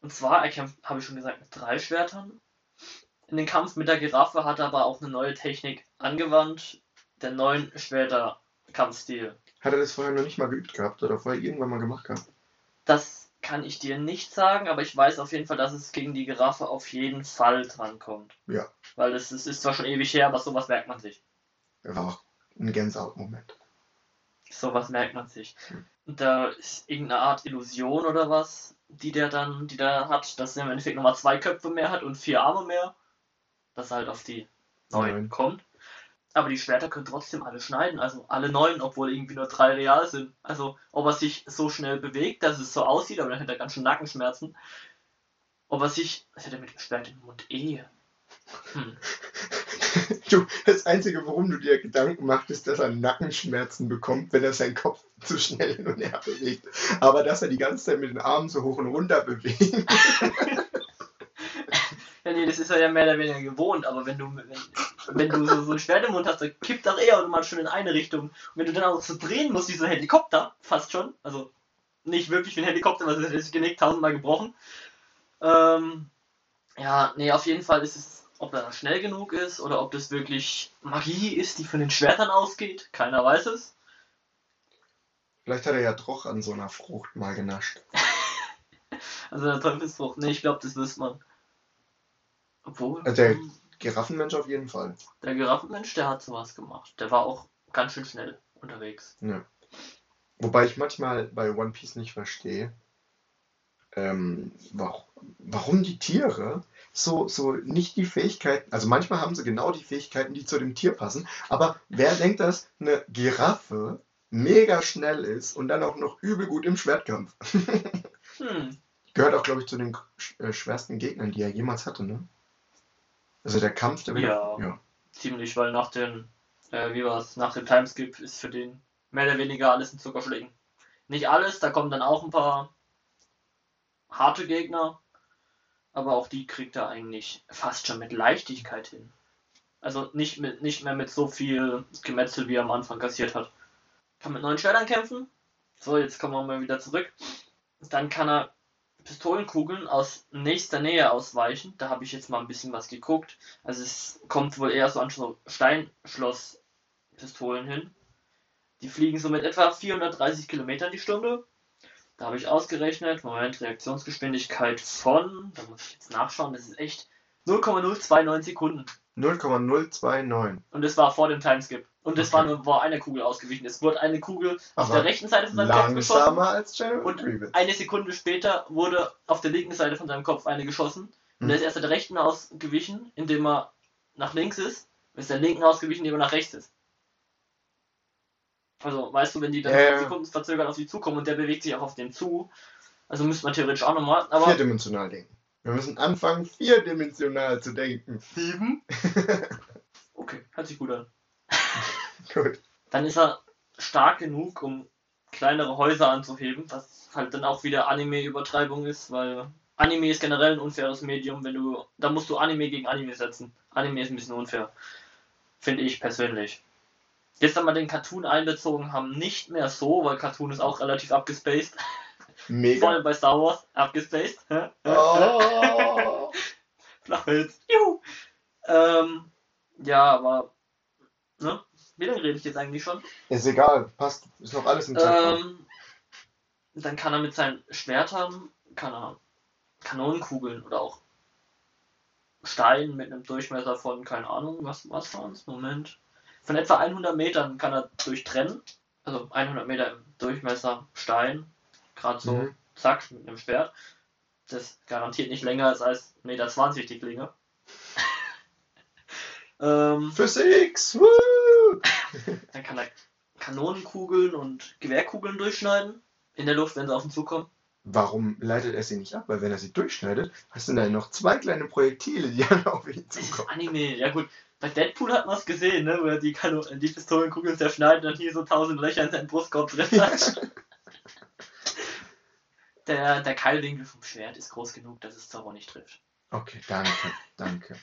Und zwar, er kämpft, habe ich schon gesagt, mit drei Schwertern. In den Kampf mit der Giraffe hat er aber auch eine neue Technik angewandt. Der neuen Schwerter-Kampfstil. Hat er das vorher noch nicht mal geübt gehabt oder vorher irgendwann mal gemacht gehabt? Das kann ich dir nicht sagen, aber ich weiß auf jeden Fall, dass es gegen die Giraffe auf jeden Fall drankommt. Ja. Weil es, es ist zwar schon ewig her, aber sowas merkt man sich. Er war auch ein Gänsehaut-Moment. Sowas merkt man sich. Und da ist irgendeine Art Illusion oder was, die der dann, die der hat, dass er im Endeffekt nochmal zwei Köpfe mehr hat und vier Arme mehr. Dass er halt auf die neun Neun. kommt. Aber die Schwerter können trotzdem alle schneiden, also alle neun, obwohl irgendwie nur drei real sind. Also ob er sich so schnell bewegt, dass es so aussieht, aber dann hätte er ganz schön Nackenschmerzen. Ob er sich, was hätte er mit dem Schwert im Mund eh? Hm. Du, das Einzige, worum du dir Gedanken machst, ist, dass er Nackenschmerzen bekommt, wenn er seinen Kopf zu schnell hin und her bewegt. Aber dass er die ganze Zeit mit den Armen so hoch und runter bewegt. Ja, nee, das ist er ja mehr oder weniger gewohnt, aber wenn du, wenn, wenn du so, so ein Schwert im Mund hast, dann kippt doch eher automatisch schon in eine Richtung. Und wenn du dann auch so drehen musst, wie so ein Helikopter, fast schon, also nicht wirklich wie ein Helikopter, weil das ist Genick tausendmal gebrochen. Ähm, ja, nee, auf jeden Fall ist es, ob er schnell genug ist oder ob das wirklich Magie ist, die von den Schwertern ausgeht, keiner weiß es. Vielleicht hat er ja doch an so einer Frucht mal genascht. Also der Teufelsfrucht, nee, ich glaube, das wüsste man. Obwohl. Also der- hm. Giraffenmensch auf jeden Fall. Der Giraffenmensch, der hat sowas gemacht. Der war auch ganz schön schnell unterwegs. Ja. Wobei ich manchmal bei One Piece nicht verstehe, ähm, warum, warum die Tiere so, so nicht die Fähigkeiten, also manchmal haben sie genau die Fähigkeiten, die zu dem Tier passen, aber wer denkt, dass eine Giraffe mega schnell ist und dann auch noch übel gut im Schwertkampf? Hm, Gehört auch, glaube ich, zu den äh, schwersten Gegnern, die er jemals hatte, ne? Also der Kampf, der Ja. ja. ziemlich, weil nach den, äh, wie war's, nach dem Timeskip ist für den mehr oder weniger alles in Zuckerschlägen. Nicht alles, da kommen dann auch ein paar harte Gegner, aber auch die kriegt er eigentlich fast schon mit Leichtigkeit hin. Also nicht, mit, nicht mehr mit so viel Gemetzel, wie er am Anfang kassiert hat. Kann mit neuen Schwertern kämpfen. So, jetzt kommen wir mal wieder zurück. Dann kann er Pistolenkugeln aus nächster Nähe ausweichen. Da habe ich jetzt mal ein bisschen was geguckt. Also es kommt wohl eher so an Steinschlosspistolen hin. Die fliegen so mit etwa 430 Kilometern die Stunde. Da habe ich ausgerechnet, Moment, Reaktionsgeschwindigkeit von, da muss ich jetzt nachschauen, das ist echt 0,029 Sekunden. 0,029. Und das war vor dem Timeskip. Und das war nur war eine Kugel ausgewichen. Es wurde eine Kugel auf Aber der rechten Seite von seinem Kopf geschossen. Als General Und Grievous. eine Sekunde später wurde auf der linken Seite von seinem Kopf eine geschossen. Und Hm. er ist erst der rechten ausgewichen, indem er nach links ist. Ist der linken ausgewichen, indem er nach rechts ist. Also, weißt du, wenn die dann ja. Sekunden verzögert auf die zukommen und der bewegt sich auch auf den zu. Also müsste man theoretisch auch nochmal. Aber Vierdimensional denken. Wir müssen anfangen, vierdimensional zu denken. sieben. Okay, hört sich gut an. Gut. Dann ist er stark genug, um kleinere Häuser anzuheben, was halt dann auch wieder Anime-Übertreibung ist, weil Anime ist generell ein unfaires Medium, wenn du, da musst du Anime gegen Anime setzen. Anime ist ein bisschen unfair. Finde ich persönlich. Jetzt haben wir den Cartoon einbezogen, haben nicht mehr so, weil Cartoon ist auch relativ abgespaced. Vor Mega. allem bei Star Wars, abgespaced. Oh. Flachwitz. Juhu. Ähm, ja, aber, ne? Wie lange rede ich jetzt eigentlich schon? Ist egal, passt. Ist noch alles im Zeitraum. Ähm, dann kann er mit seinen Schwertern, kann er Kanonenkugeln oder auch Stein mit einem Durchmesser von, keine Ahnung, was, was waren's? Moment. Von etwa 100 Metern kann er durchtrennen. Also 100 Meter im Durchmesser Stein. Gerade so, Mhm. zack, mit einem Schwert. Das garantiert nicht länger ist als 1,20 Meter die Klinge. ähm, Physics! Dann kann er Kanonenkugeln und Gewehrkugeln durchschneiden. In der Luft, wenn sie auf ihn zukommen. Warum leitet er sie nicht ab? Weil wenn er sie durchschneidet, hast du dann noch zwei kleine Projektile, die dann auf ihn Das ist zukommen. Anime. Ja gut, bei Deadpool hat man es gesehen, ne? Wo er die, Kanon die Pistolenkugeln zerschneidet und hier so tausend Löcher in seinen Brustkorb drin hat. Der, der Keilwinkel vom Schwert ist groß genug, dass es Zorro nicht trifft. Okay, danke, danke.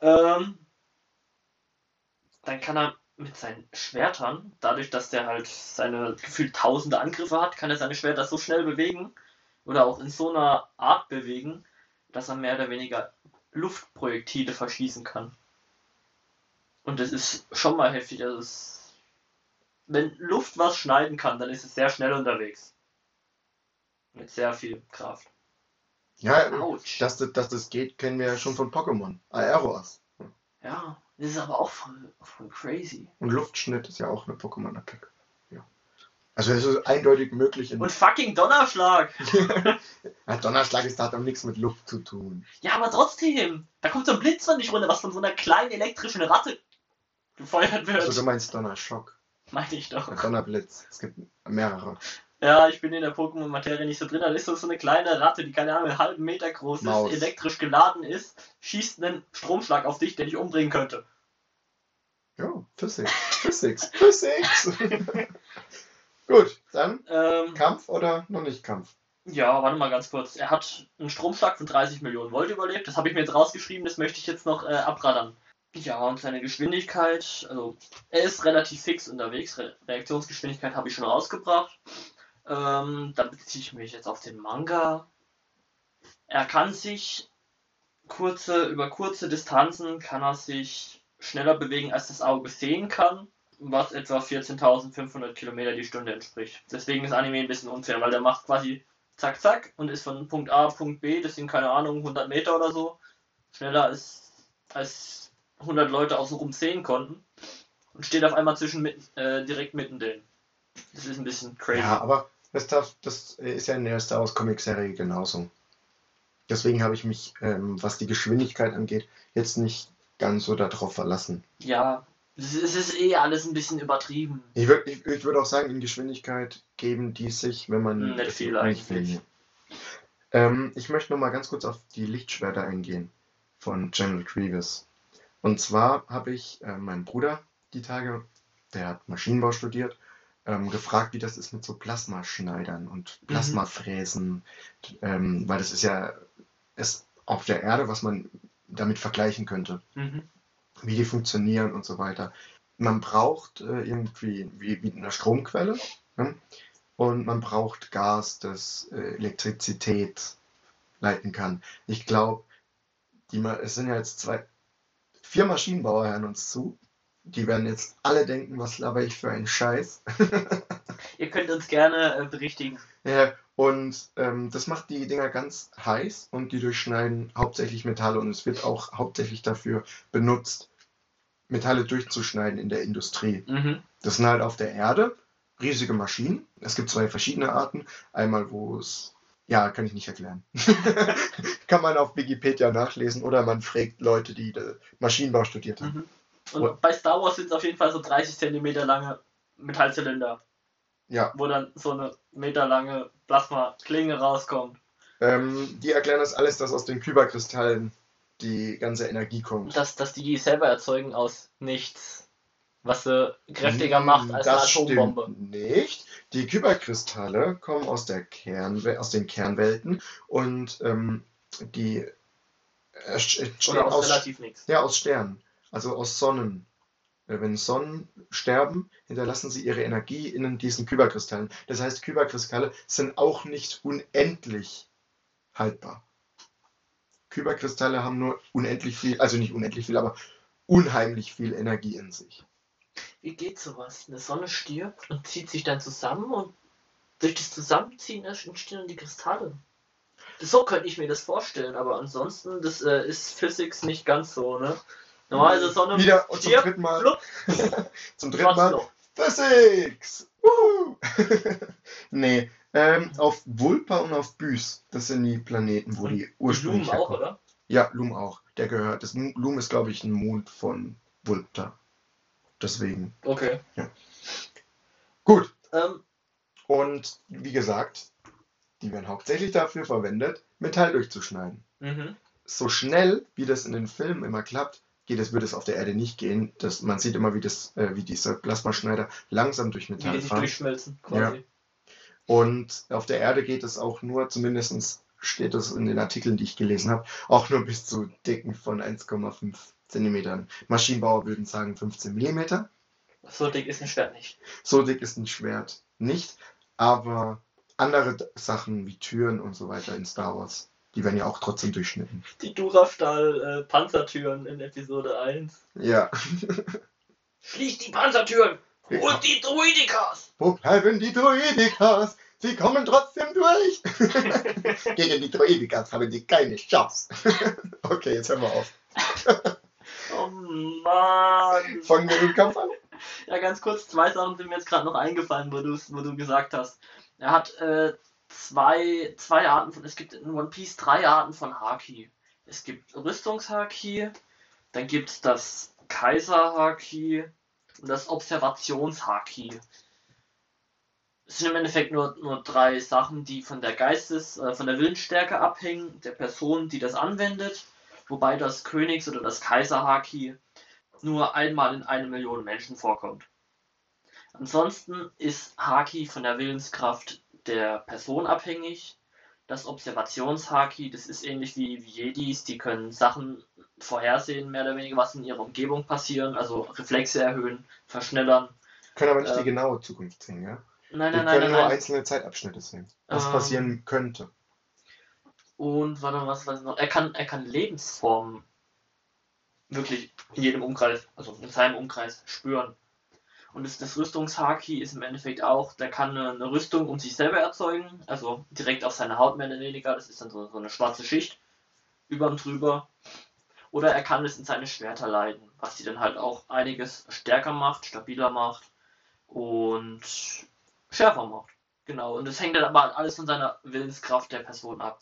Ähm, dann kann er mit seinen Schwertern, dadurch, dass der halt seine gefühlt tausende Angriffe hat, kann er seine Schwerter so schnell bewegen oder auch in so einer Art bewegen, dass er mehr oder weniger Luftprojektile verschießen kann. Und das ist schon mal heftig. Also es, wenn Luft was schneiden kann, dann ist es sehr schnell unterwegs. Mit sehr viel Kraft. Ja, Autsch. dass das, dass das geht, kennen wir ja schon von Pokémon. Aeros. Ja, Das ist aber auch voll, voll crazy. Und Luftschnitt ist ja auch eine Pokémon-Attacke. Ja. Also es ist eindeutig möglich. Und fucking Donnerschlag! ja, Donnerschlag ist, hat auch nichts mit Luft zu tun. Ja, aber trotzdem! Da kommt so ein Blitz von dich runter, was von so einer kleinen elektrischen Ratte gefeuert wird. Also du meinst Donnerschock. Meinte ich doch. Donnerblitz. Es gibt mehrere. Ja, ich bin in der Pokémon-Materie nicht so drin. Da ist so so eine kleine Ratte, die keine Ahnung, einen halben Meter groß Maus. ist, elektrisch geladen ist, schießt einen Stromschlag auf dich, der dich umbringen könnte. Ja, Physics. Physics. Physics. Gut, dann Ähm, Kampf oder noch nicht Kampf? ja, warte mal ganz kurz. Er hat einen Stromschlag von 30 Millionen Volt überlebt. Das habe ich mir jetzt rausgeschrieben, das möchte ich jetzt noch äh, abraddern. Ja, und seine Geschwindigkeit, also er ist relativ fix unterwegs. Re Reaktionsgeschwindigkeit habe ich schon rausgebracht. Ähm, da beziehe ich mich jetzt auf den Manga. Er kann sich kurze, über kurze Distanzen kann er sich schneller bewegen, als das Auge sehen kann, was etwa 14.500 Kilometer die Stunde entspricht. Deswegen ist Anime ein bisschen unfair, weil der macht quasi zack zack und ist von Punkt A Punkt B, das sind keine Ahnung 100 Meter oder so, schneller als, als 100 Leute außenrum sehen konnten und steht auf einmal zwischen mitten, äh, direkt mittendrin. Das ist ein bisschen crazy. Ja, aber das, darf, das ist ja in der Star Wars Comic-Serie genauso. Deswegen habe ich mich, ähm, was die Geschwindigkeit angeht, jetzt nicht ganz so darauf verlassen. Ja, es ist, eh alles ein bisschen übertrieben. Ich würde ich, ich würd auch sagen, in Geschwindigkeit geben die sich, wenn man. Nicht viel eigentlich. Ähm, ich möchte noch mal ganz kurz auf die Lichtschwerter eingehen von General Grievous. Und zwar habe ich äh, meinen Bruder die Tage, der hat Maschinenbau studiert, ähm, gefragt, wie das ist mit so Plasmaschneidern und Plasmafräsen, ähm, weil das ist ja ist auf der Erde, was man damit vergleichen könnte Mhm. wie die funktionieren und so weiter. Man braucht äh, irgendwie wie, wie eine Stromquelle ne? und man braucht Gas, das äh, Elektrizität leiten kann. Ich glaube, es sind ja jetzt zwei, vier Maschinenbauer hören uns zu. Die werden jetzt alle denken, was laber ich für einen Scheiß. Ihr könnt uns gerne äh, berichtigen. Ja, und ähm, das macht die Dinger ganz heiß und die durchschneiden hauptsächlich Metalle und es wird auch hauptsächlich dafür benutzt, Metalle durchzuschneiden in der Industrie. Mhm. Das sind halt auf der Erde riesige Maschinen. Es gibt zwei verschiedene Arten. Einmal, wo es, ja, kann ich nicht erklären. kann man auf Wikipedia nachlesen oder man fragt Leute, die Maschinenbau studiert haben. Mhm. Und bei Star Wars sind es auf jeden Fall so 30 Zentimeter lange Metallzylinder, Ja, wo dann so eine meterlange Plasma-Klinge rauskommt. ähm, die erklären das alles, dass aus den Kyberkristallen die ganze Energie kommt. Dass, dass die die selber erzeugen aus nichts. Was sie kräftiger macht als eine Hm, das Atombombe. Stimmt nicht. Die Kyberkristalle kommen aus, der Kernwe aus den Kernwelten und ähm, die äh, Oder aus, aus, relativ nichts. ja, aus Sternen, also aus Sonnen. Äh, Wenn Sonnen sterben, hinterlassen sie ihre Energie in diesen Kyberkristallen. Das heißt, Kyberkristalle sind auch nicht unendlich haltbar. Kyberkristalle haben nur unendlich viel, also nicht unendlich viel, aber unheimlich viel Energie in sich. Wie geht sowas? Eine Sonne stirbt und zieht sich dann zusammen und durch das Zusammenziehen entstehen dann die Kristalle. So könnte ich mir das vorstellen, aber ansonsten, das äh, ist Physics nicht ganz so, ne? Normalerweise Sonne Wieder und zum stirbt, dritten Mal. flupp, zum dritten Mal. Physics! Nee, ähm, auf Vulpa und auf Bys, das sind die Planeten, wo die ursprünglich Blumen auch, oder? Ja, Lum auch. Der gehört. Das Lum ist, glaube ich, ein Mond von Vulpta. Deswegen. Okay. Gut. Ähm, Und wie gesagt, die werden hauptsächlich dafür verwendet, Metall durchzuschneiden. mhm. So schnell, wie das in den Filmen immer klappt, geht es, wird es auf der Erde nicht gehen. Das, man sieht immer, wie, das, äh, wie diese Plasmaschneider langsam durch Wie Metall die sich fahren. durchschmelzen, quasi. Und auf der Erde geht es auch nur, zumindest steht es in den Artikeln, die ich gelesen habe, auch nur bis zu Dicken von 1,5 Zentimetern. Maschinenbauer würden sagen 15 Millimeter. So dick ist ein Schwert nicht. So dick ist ein Schwert nicht, aber andere Sachen wie Türen und so weiter in Star Wars, die werden ja auch trotzdem durchschnitten. Die Durafstahl-Panzertüren in Episode 1. Ja. Schließt die Panzertüren! Und die Druidikas! Wo bleiben die Droidikas? Sie kommen trotzdem durch. Gegen die Droidikas haben die keine Chance. okay, jetzt hören wir auf. Oh Mann. Fangen wir den Kampf an? Ja, ganz kurz, zwei Sachen sind mir jetzt gerade noch eingefallen, wo du, wo du gesagt hast. Er hat äh, zwei, zwei Arten von, es gibt in One Piece drei Arten von Haki. Es gibt Rüstungshaki, dann gibt es das Kaiser-Haki und das Observations-Haki. Es sind im Endeffekt nur, nur drei Sachen, die von der Geistes-, äh, von der Willensstärke abhängen, der Person, die das anwendet, wobei das Königs- oder das Kaiser-Haki nur einmal in eine Million Menschen vorkommt. Ansonsten ist Haki von der Willenskraft der Person abhängig. Das Observationshaki, das ist ähnlich wie, wie Jedis, die können Sachen vorhersehen, mehr oder weniger, was in ihrer Umgebung passieren, also Reflexe erhöhen, verschnellern. Können aber nicht die Ähm, genaue Zukunft sehen, ja? Nein, Wir nein, nein, können nein. nur nein. einzelne Zeitabschnitte sehen. Was Ähm. passieren könnte. Und warte was weiß ich noch? Er kann, er kann Lebensformen wirklich in jedem Umkreis, also in seinem Umkreis spüren. Und das, das Rüstungshaki ist im Endeffekt auch, der kann eine, eine Rüstung um sich selber erzeugen, also direkt auf seine Haut mehr oder weniger, das ist dann so, so eine schwarze Schicht über und drüber. Oder er kann es in seine Schwerter leiten, was die dann halt auch einiges stärker macht, stabiler macht und schärfer macht. Genau, und das hängt dann aber alles von seiner Willenskraft der Person ab.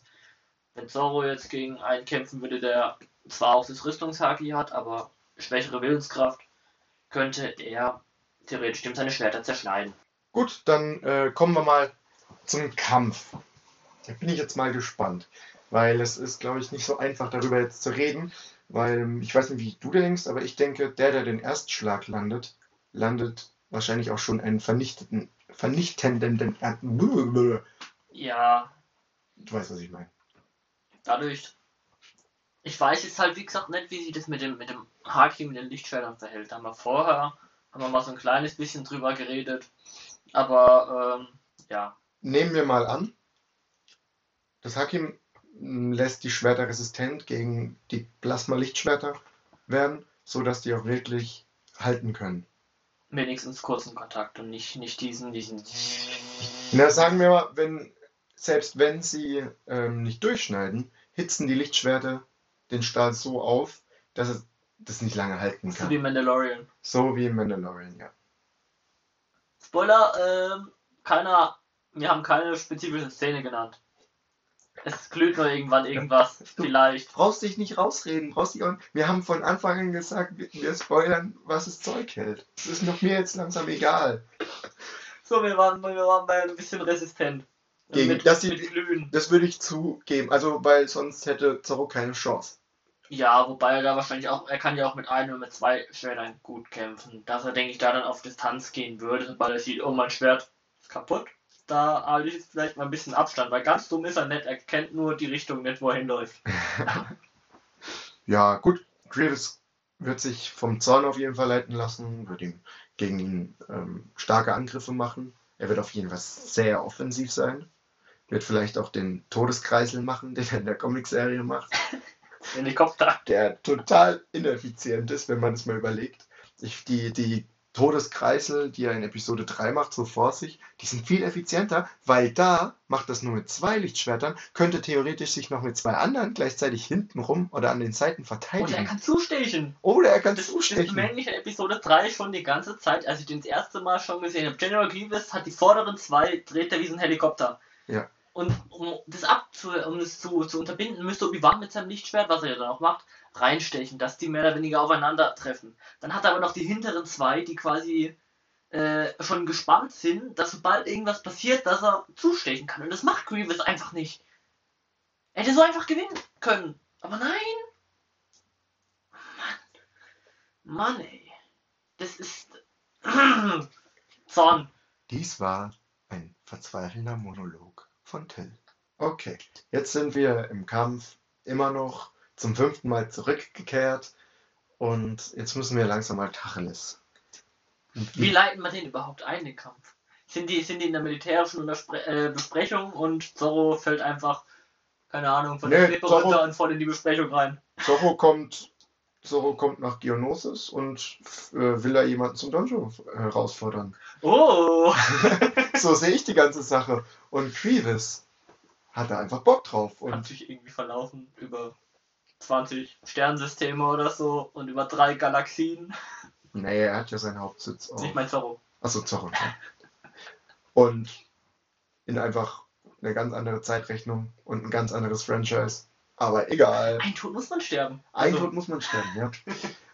Wenn Zoro jetzt gegen einen kämpfen würde, der zwar auch das Rüstungshaki hat, aber schwächere Willenskraft, könnte er theoretisch dem seine Schwerter zerschneiden. Gut, dann äh, kommen wir mal zum Kampf. Da bin ich jetzt mal gespannt, weil es ist, glaube ich, nicht so einfach darüber jetzt zu reden, weil ähm, ich weiß nicht, wie du denkst, aber ich denke, der, der den Erstschlag landet, landet wahrscheinlich auch schon einen vernichteten, vernichtenden, äh, du Ja, weißt, was ich meine. dadurch. Ich weiß jetzt halt, wie gesagt, nicht, wie sich das mit dem, mit dem Haki, mit den Lichtschwertern verhält. Da haben wir vorher, haben wir mal so ein kleines bisschen drüber geredet. Aber, ähm, ja. Nehmen wir mal an, das Hakim mh, lässt die Schwerter resistent gegen die Plasma-Lichtschwerter werden, sodass die auch wirklich halten können. Wenigstens kurzen Kontakt und nicht, nicht diesen, diesen. Na, sagen wir mal, wenn, selbst wenn sie ähm, nicht durchschneiden, hitzen die Lichtschwerter den Stahl so auf, dass es das nicht lange halten So wie kann. Mandalorian. So wie im Mandalorian, ja. Spoiler, ähm, keiner, wir haben keine spezifische Szene genannt. Es glüht nur irgendwann irgendwas, vielleicht. Brauchst dich nicht rausreden, brauchst dich auch, wir haben von Anfang an gesagt, wir, spoilern, was das Zeug hält. Das ist noch mir jetzt langsam egal. So, wir waren, wir waren bei ein bisschen resistent. Gegen- mit, dass sie- mit Glühen. Das würde ich zugeben, also weil sonst hätte Zorro keine Chance. Ja, wobei er da wahrscheinlich auch, er kann ja auch mit einem und mit zwei Schwertern gut kämpfen. Dass er, denke ich, da dann auf Distanz gehen würde, sobald er sieht, oh, mein Schwert ist kaputt. Da halte ich jetzt vielleicht mal ein bisschen Abstand, weil ganz dumm ist er nicht, er kennt nur die Richtung nicht, wo er hinläuft. Ja, gut, Grievous wird sich vom Zorn auf jeden Fall leiten lassen, wird ihm gegen ihn ähm, starke Angriffe machen. Er wird auf jeden Fall sehr offensiv sein. Wird vielleicht auch den Todeskreisel machen, den er in der Comicserie macht. Helikopter. der total ineffizient ist, wenn man es mal überlegt. Ich, die, die Todeskreisel, die er in Episode 3 macht, so vor sich, die sind viel effizienter, weil da macht das nur mit zwei Lichtschwertern, könnte theoretisch sich noch mit zwei anderen gleichzeitig hintenrum oder an den Seiten Und er verteidigen. kann zustechen. Oder er kann Das, das zustechen. männliche in Episode 3 schon die ganze Zeit, als ich den das erste Mal schon gesehen habe. General Grievous hat die vorderen zwei, dreht er wie so ein Helikopter. Ja. Und um das abzu, um das zu, zu unterbinden, müsste Obi-Wan mit seinem Lichtschwert, was er ja dann auch macht, reinstechen, dass die mehr oder weniger aufeinandertreffen. Dann hat er aber noch die hinteren zwei, die quasi äh, schon gespannt sind, dass sobald irgendwas passiert, dass er zustechen kann. Und das macht Grievous einfach nicht. Er hätte so einfach gewinnen können. Aber nein. Mann. Mann, ey. Das ist. Zorn. Dies war ein verzweifelnder Monolog von Till. Okay, jetzt sind wir im Kampf immer noch zum fünften Mal zurückgekehrt und jetzt müssen wir langsam mal Tacheles. Wie leiten wir den überhaupt ein, den Kampf? Sind die, sind die in der militärischen Unterspre äh, Besprechung und Zorro fällt einfach, keine Ahnung, von der Nee, Klippe Zorro- runter und voll in die Besprechung rein. Zorro kommt, Zorro kommt nach Geonosis und äh, will da jemanden zum Donjo herausfordern. Oh! So sehe ich die ganze Sache. Und Grievous hat da einfach Bock drauf. Hat Und sich irgendwie verlaufen über 20 Sternsysteme oder so und über drei Galaxien. Naja, er hat ja seinen Hauptsitz auf. Ich mein Zorro. Achso, Zorro. ja. Und in einfach eine ganz andere Zeitrechnung und ein ganz anderes Franchise. Aber egal. Ein Tod muss man sterben. Ein Also, Tod muss man sterben, ja.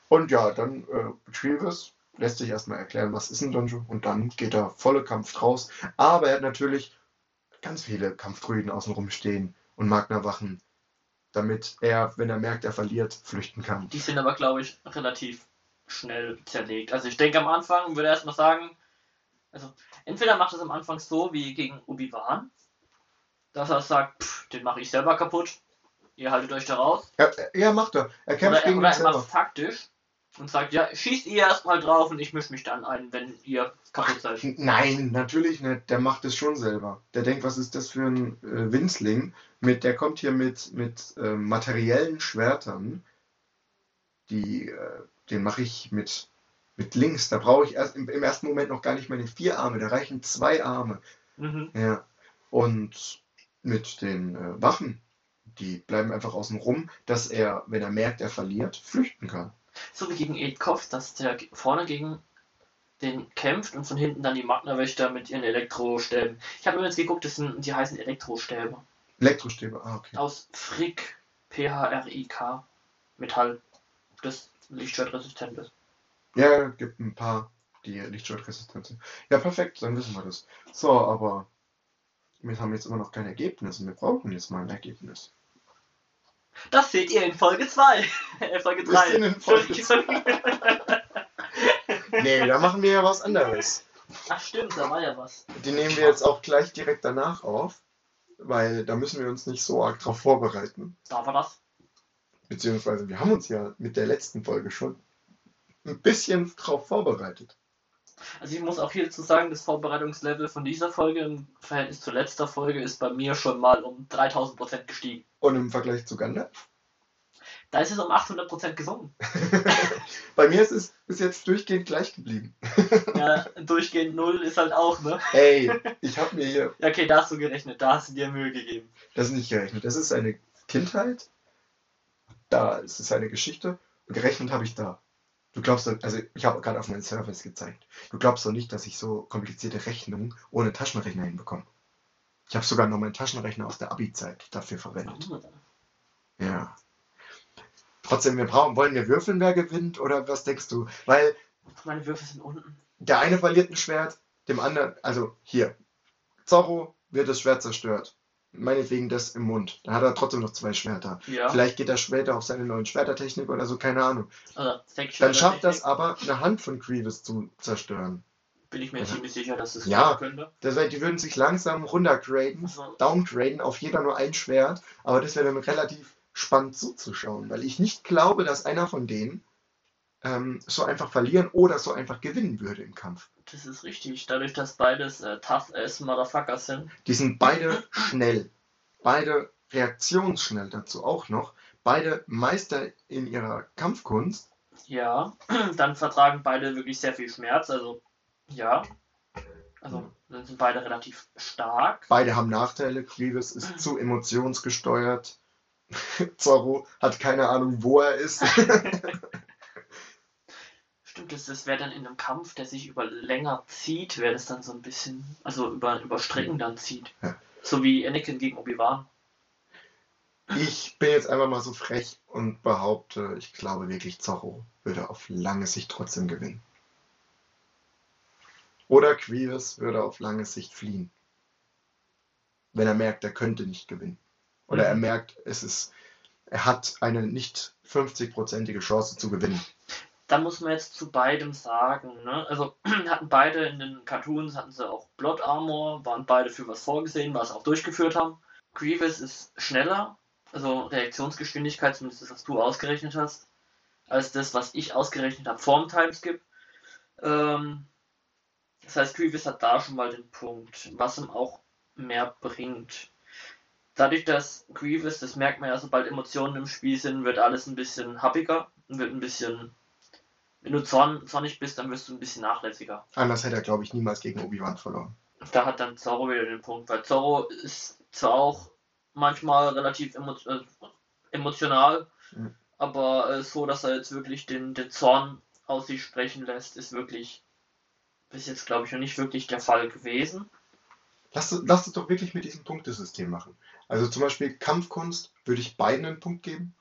Und ja, dann äh, Grievous lässt sich erstmal erklären, was ist ein Donjo. Und dann geht er volle Kampf draus. Aber er hat natürlich ganz viele Kampfdruiden außenrum stehen und Magna-Wachen, damit er, wenn er merkt, er verliert, flüchten kann. Die sind aber, glaube ich, relativ schnell zerlegt. Also ich denke am Anfang würde er erstmal sagen, also entweder macht es am Anfang so wie gegen Obi-Wan, dass er sagt, pff, den mache ich selber kaputt, ihr haltet euch da raus. Ja, ja macht er. Er kämpft Oder, er- gegen oder er macht selber. Und sagt, ja, schießt ihr erstmal drauf und ich mische mich dann ein, wenn ihr kaputt seid. Nein, natürlich nicht. Der macht es schon selber. Der denkt, was ist das für ein äh, Winzling? Mit, der kommt hier mit, mit äh, materiellen Schwertern. Die, äh, den mache ich mit, mit links. Da brauche ich erst im, im ersten Moment noch gar nicht meine vier Arme. Da reichen zwei Arme. Mhm. Ja. Und mit den äh, Wachen, die bleiben einfach außen rum, dass er, wenn er merkt, er verliert, flüchten kann. So wie gegen Edkopf, dass der vorne gegen den kämpft und von hinten dann die Magna-Wächter mit ihren Elektrostäben. Ich habe übrigens geguckt, das sind, die heißen Elektrostäbe. Elektrostäbe, ah, okay. Aus Frick, P-H-R-I-K, Metall, das lichtschwertresistent ist. Ja, gibt ein paar, die lichtschaltresistent sind. Ja, perfekt, dann wissen wir das. So, aber wir haben jetzt immer noch kein Ergebnis und wir brauchen jetzt mal ein Ergebnis. Das seht ihr in Folge 2. äh, Folge Wir 3. sind in Folge Nee, da machen wir ja was anderes. Ach stimmt, da war ja was. Die nehmen wir jetzt auch gleich direkt danach auf, weil da müssen wir uns nicht so arg drauf vorbereiten. Da war das. Beziehungsweise wir haben uns ja mit der letzten Folge schon ein bisschen drauf vorbereitet. Also ich muss auch hierzu sagen, das Vorbereitungslevel von dieser Folge im Verhältnis zur letzter Folge ist bei mir schon mal um 3000% gestiegen. Und im Vergleich zu Gandalf? Da ist es um 800% gesunken. Bei mir ist es bis jetzt durchgehend gleich geblieben. Ja, durchgehend 0 ist halt auch, ne? Ey, ich habe mir hier Ja, okay, da hast du gerechnet, da hast du dir Mühe gegeben. Das ist nicht gerechnet. Das ist eine Kindheit. Da ist es eine Geschichte. Und gerechnet habe ich da. Du glaubst doch, also ich habe gerade auf meinen Service gezeigt. Du glaubst doch nicht, dass ich so komplizierte Rechnungen ohne Taschenrechner hinbekomme. Ich habe sogar noch meinen Taschenrechner aus der Abi-Zeit dafür verwendet. Ja. Trotzdem, wir brauchen, wollen wir würfeln, wer gewinnt? Oder was denkst du? Weil Meine Würfel sind unten. der eine verliert ein Schwert, dem anderen, also hier. Zorro wird das Schwert zerstört. Meinetwegen das im Mund. Dann hat er trotzdem noch zwei Schwerter. Ja. Vielleicht geht er später auf seine neuen Schwertertechnik oder so, keine Ahnung. Also, Dann schafft das aber, eine Hand von Grievous zu zerstören. Bin ich mir Ja. ziemlich sicher, dass es Ja. klappen könnte. Das heißt, die würden sich langsam runtergraden, Also, downgraden, auf jeder nur ein Schwert, aber das wäre dann relativ spannend zuzuschauen, weil ich nicht glaube, dass einer von denen ähm, so einfach verlieren oder so einfach gewinnen würde im Kampf. Das ist richtig. Dadurch, dass beides äh, Tough as Motherfuckers sind. Die sind beide schnell, beide reaktionsschnell dazu auch noch, beide Meister in ihrer Kampfkunst. Ja. Dann vertragen beide wirklich sehr viel Schmerz. Also, ja. Also, dann sind beide relativ stark. Beide haben Nachteile. Grievous ist zu emotionsgesteuert. Zorro hat keine Ahnung, wo er ist. Stimmt, das, das wäre dann in einem Kampf, der sich über länger zieht, wäre das dann so ein bisschen, also über, über Strecken dann zieht. Ja. So wie Anakin gegen Obi-Wan. Ich bin jetzt einfach mal so frech und behaupte, ich glaube wirklich, Zorro würde auf lange Sicht trotzdem gewinnen. Oder Grievous würde auf lange Sicht fliehen. Wenn er merkt, er könnte nicht gewinnen. Oder er Mhm. merkt, es ist, er hat eine nicht 50-prozentige Chance zu gewinnen. Da muss man jetzt zu beidem sagen, ne? Also hatten beide in den Cartoons, hatten sie auch Blood Armor, waren beide für was vorgesehen, was auch durchgeführt haben. Grievous ist schneller, also Reaktionsgeschwindigkeit, zumindest das, was du ausgerechnet hast, als das, was ich ausgerechnet habe vorm Timeskip. Ähm, das heißt, Grievous hat da schon mal den Punkt, was ihm auch mehr bringt. Dadurch, dass Grievous, das merkt man ja, sobald Emotionen im Spiel sind, wird alles ein bisschen happiger, wird ein bisschen wenn du zorn, zornig bist, dann wirst du ein bisschen nachlässiger. Anders hätte er, glaube ich, niemals gegen Obi-Wan verloren. Da hat dann Zorro wieder den Punkt, weil Zorro ist zwar auch manchmal relativ emo äh, emotional, Mhm. Aber äh, so, dass er jetzt wirklich den, den Zorn aus sich sprechen lässt, ist wirklich bis jetzt, glaube ich, noch nicht wirklich der Fall gewesen. Lass, lass es doch wirklich mit diesem Punktesystem machen. Also zum Beispiel Kampfkunst würde ich beiden einen Punkt geben.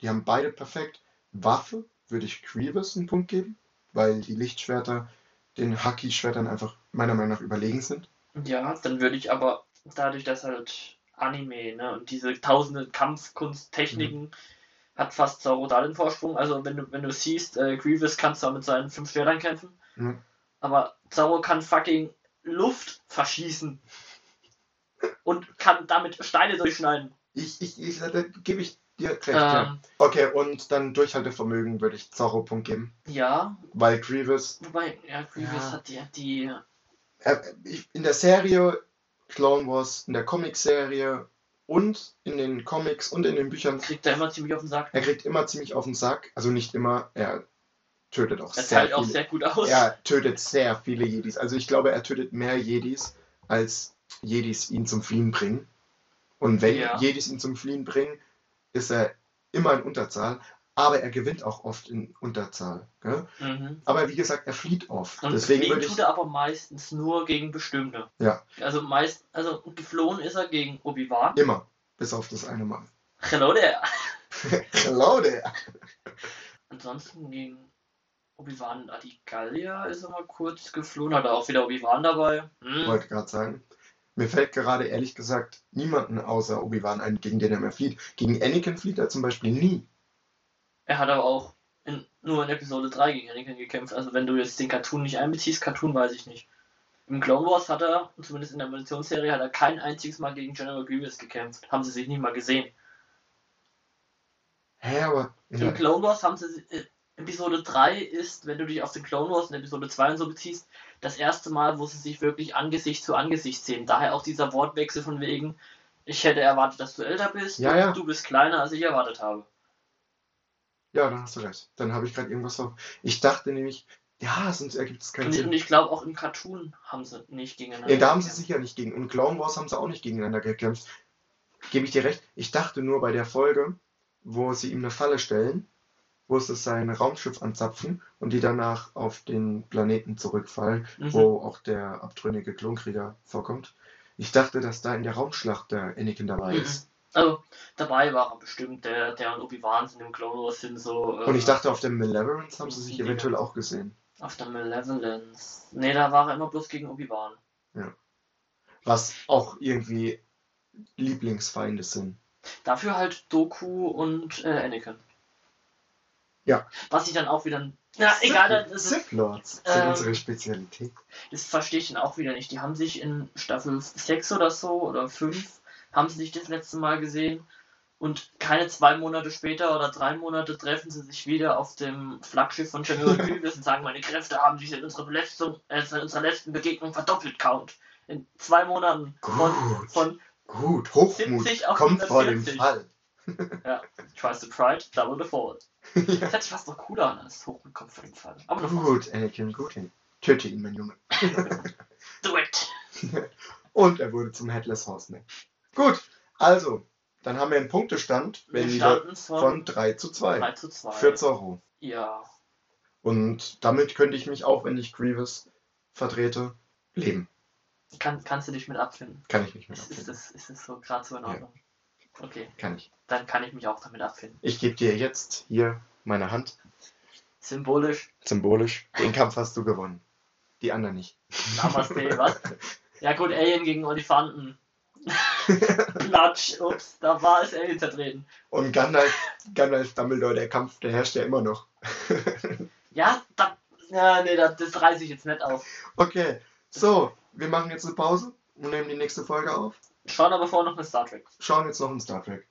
Die haben beide perfekt. Waffe würde ich Grievous einen Punkt geben, weil die Lichtschwerter den Haki-Schwertern einfach meiner Meinung nach überlegen sind. Ja, dann würde ich aber dadurch, dass halt Anime ne, und diese tausende Kampfkunsttechniken hat fast Zoro da den Vorsprung. Also wenn du wenn du siehst, äh, Grievous kann zwar mit seinen fünf Schwertern kämpfen, Mhm. aber Zoro kann fucking Luft verschießen und kann damit Steine durchschneiden. Ich, ich, ich, da gebe ich ja. Ähm, Okay, und dann Durchhaltevermögen würde ich Zorro Punkt geben, ja, weil Grievous wobei, ja, Grievous Ja. hat die, die äh, in der Serie Clone Wars, in der Comicserie und in den Comics und in den Büchern, kriegt er immer ziemlich auf den Sack. er kriegt immer ziemlich auf den Sack. Also nicht immer, er tötet auch Er sehr teilt auch viele. sehr gut aus. Er tötet sehr viele Jedis. Also ich glaube, er tötet mehr Jedis, als Jedis ihn zum Fliehen bringen. Und wenn Ja. Jedis ihn zum Fliehen bringen, ist er immer in Unterzahl, aber er gewinnt auch oft in Unterzahl. Mhm. Aber wie gesagt, er flieht oft. Und Deswegen würde ich. tut er aber meistens nur gegen bestimmte. Ja. Also meist, also geflohen ist er gegen Obi-Wan. Immer. Bis auf das eine Mal. Hello there. Hello there. Ansonsten gegen Obi-Wan und Adi Gallia ist er mal kurz geflohen, hat er auch wieder Obi-Wan dabei. Hm. Wollte gerade sagen. Mir fällt gerade ehrlich gesagt niemanden außer Obi-Wan ein, gegen den er mehr flieht. Gegen Anakin flieht er zum Beispiel nie. Er hat aber auch in, nur in Episode 3 gegen Anakin gekämpft. Also wenn du jetzt den Cartoon nicht einbeziehst, Cartoon weiß ich nicht. Im Clone Wars hat er, zumindest in der Munitionsserie, hat er kein einziges Mal gegen General Grievous gekämpft. Haben sie sich nicht mal gesehen. Hä, aber. Im. Clone Wars haben sie. Episode 3 ist, wenn du dich auf den Clone Wars und Episode 2 und so beziehst, das erste Mal, wo sie sich wirklich Angesicht zu Angesicht sehen. Daher auch dieser Wortwechsel von wegen, ich hätte erwartet, dass du älter bist, Ja, und ja. du bist kleiner, als ich erwartet habe. Ja, dann hast du recht. Dann habe ich gerade irgendwas auf. Ich dachte nämlich, ja, sonst ergibt es keinen Und, und Sinn. ich glaube, auch im Cartoon haben sie nicht gegeneinander. Ja, da haben sie gekämpft. sicher nicht gegen. Und Clone Wars haben sie auch nicht gegeneinander gekämpft. Gebe ich dir recht. Ich dachte nur bei der Folge, wo sie ihm eine Falle stellen, wo sie sein Raumschiff anzapfen und die danach auf den Planeten zurückfallen, Mhm. wo auch der abtrünnige Klonkrieger vorkommt. Ich dachte, dass da in der Raumschlacht der Anakin dabei Mhm. ist. Also, dabei war er bestimmt, der, der und Obi-Wan sind im Clone Wars sind so. äh, Und ich dachte, auf der Malevolence haben sie sich Ja. eventuell auch gesehen. Auf der Malevolence. Nee, da war er immer bloß gegen Obi-Wan. Was auch irgendwie Lieblingsfeinde sind. Dafür halt Doku und äh, Anakin. Ja. Was ich dann auch wieder. Ja, egal, das, ist, Sith Lords sind ähm, unsere Spezialität. das verstehe ich dann auch wieder nicht. Die haben sich in Staffel 6 oder so oder 5 haben sie sich das letzte Mal gesehen und keine zwei Monate später oder drei Monate treffen sie sich wieder auf dem Flaggschiff von General Grievous und sagen, meine Kräfte haben sich in unserer, Belastung, äh, in unserer letzten Begegnung verdoppelt, Count. In zwei Monaten von, Gut. von Gut, Hochmut 70 auf kommt vor dem 140. Fall. Ja, twice the pride, double the fall. ja. Das hört sich fast noch cooler an als hoch mit Kopf für den Fall. Aber Gut, Anakin, gut hin. Töte ihn, mein Junge. do it! Und er wurde zum Headless Horseman. Gut, also, dann haben wir einen Punktestand, wenn Wir standen von, von 3 zu 2 3 zu 2. für Zorro. Ja, Und damit könnte ich mich auch, wenn ich Grievous vertrete, leben. kann, kannst du dich mit abfinden? Kann ich nicht Ist, ist, abfinden. ist das so gerade so in Ordnung? Okay, Kann ich. dann kann ich mich auch damit abfinden. Ich gebe dir jetzt hier meine Hand. Symbolisch, Symbolisch. Den Kampf hast du gewonnen. Die anderen nicht. Namaste, was? Ja gut, Alien gegen Olifanten. Klatsch, ups, da war es Alien zertreten. Und Gandalf, Gandalf Dumbledore, der Kampf, der herrscht ja immer noch. Ja, da, ja, nee, das, das reiße ich jetzt nicht auf. Okay, so, wir machen jetzt eine Pause und nehmen die nächste Folge auf. Schauen aber vorher noch eine Star Trek. Schauen jetzt noch in Star Trek.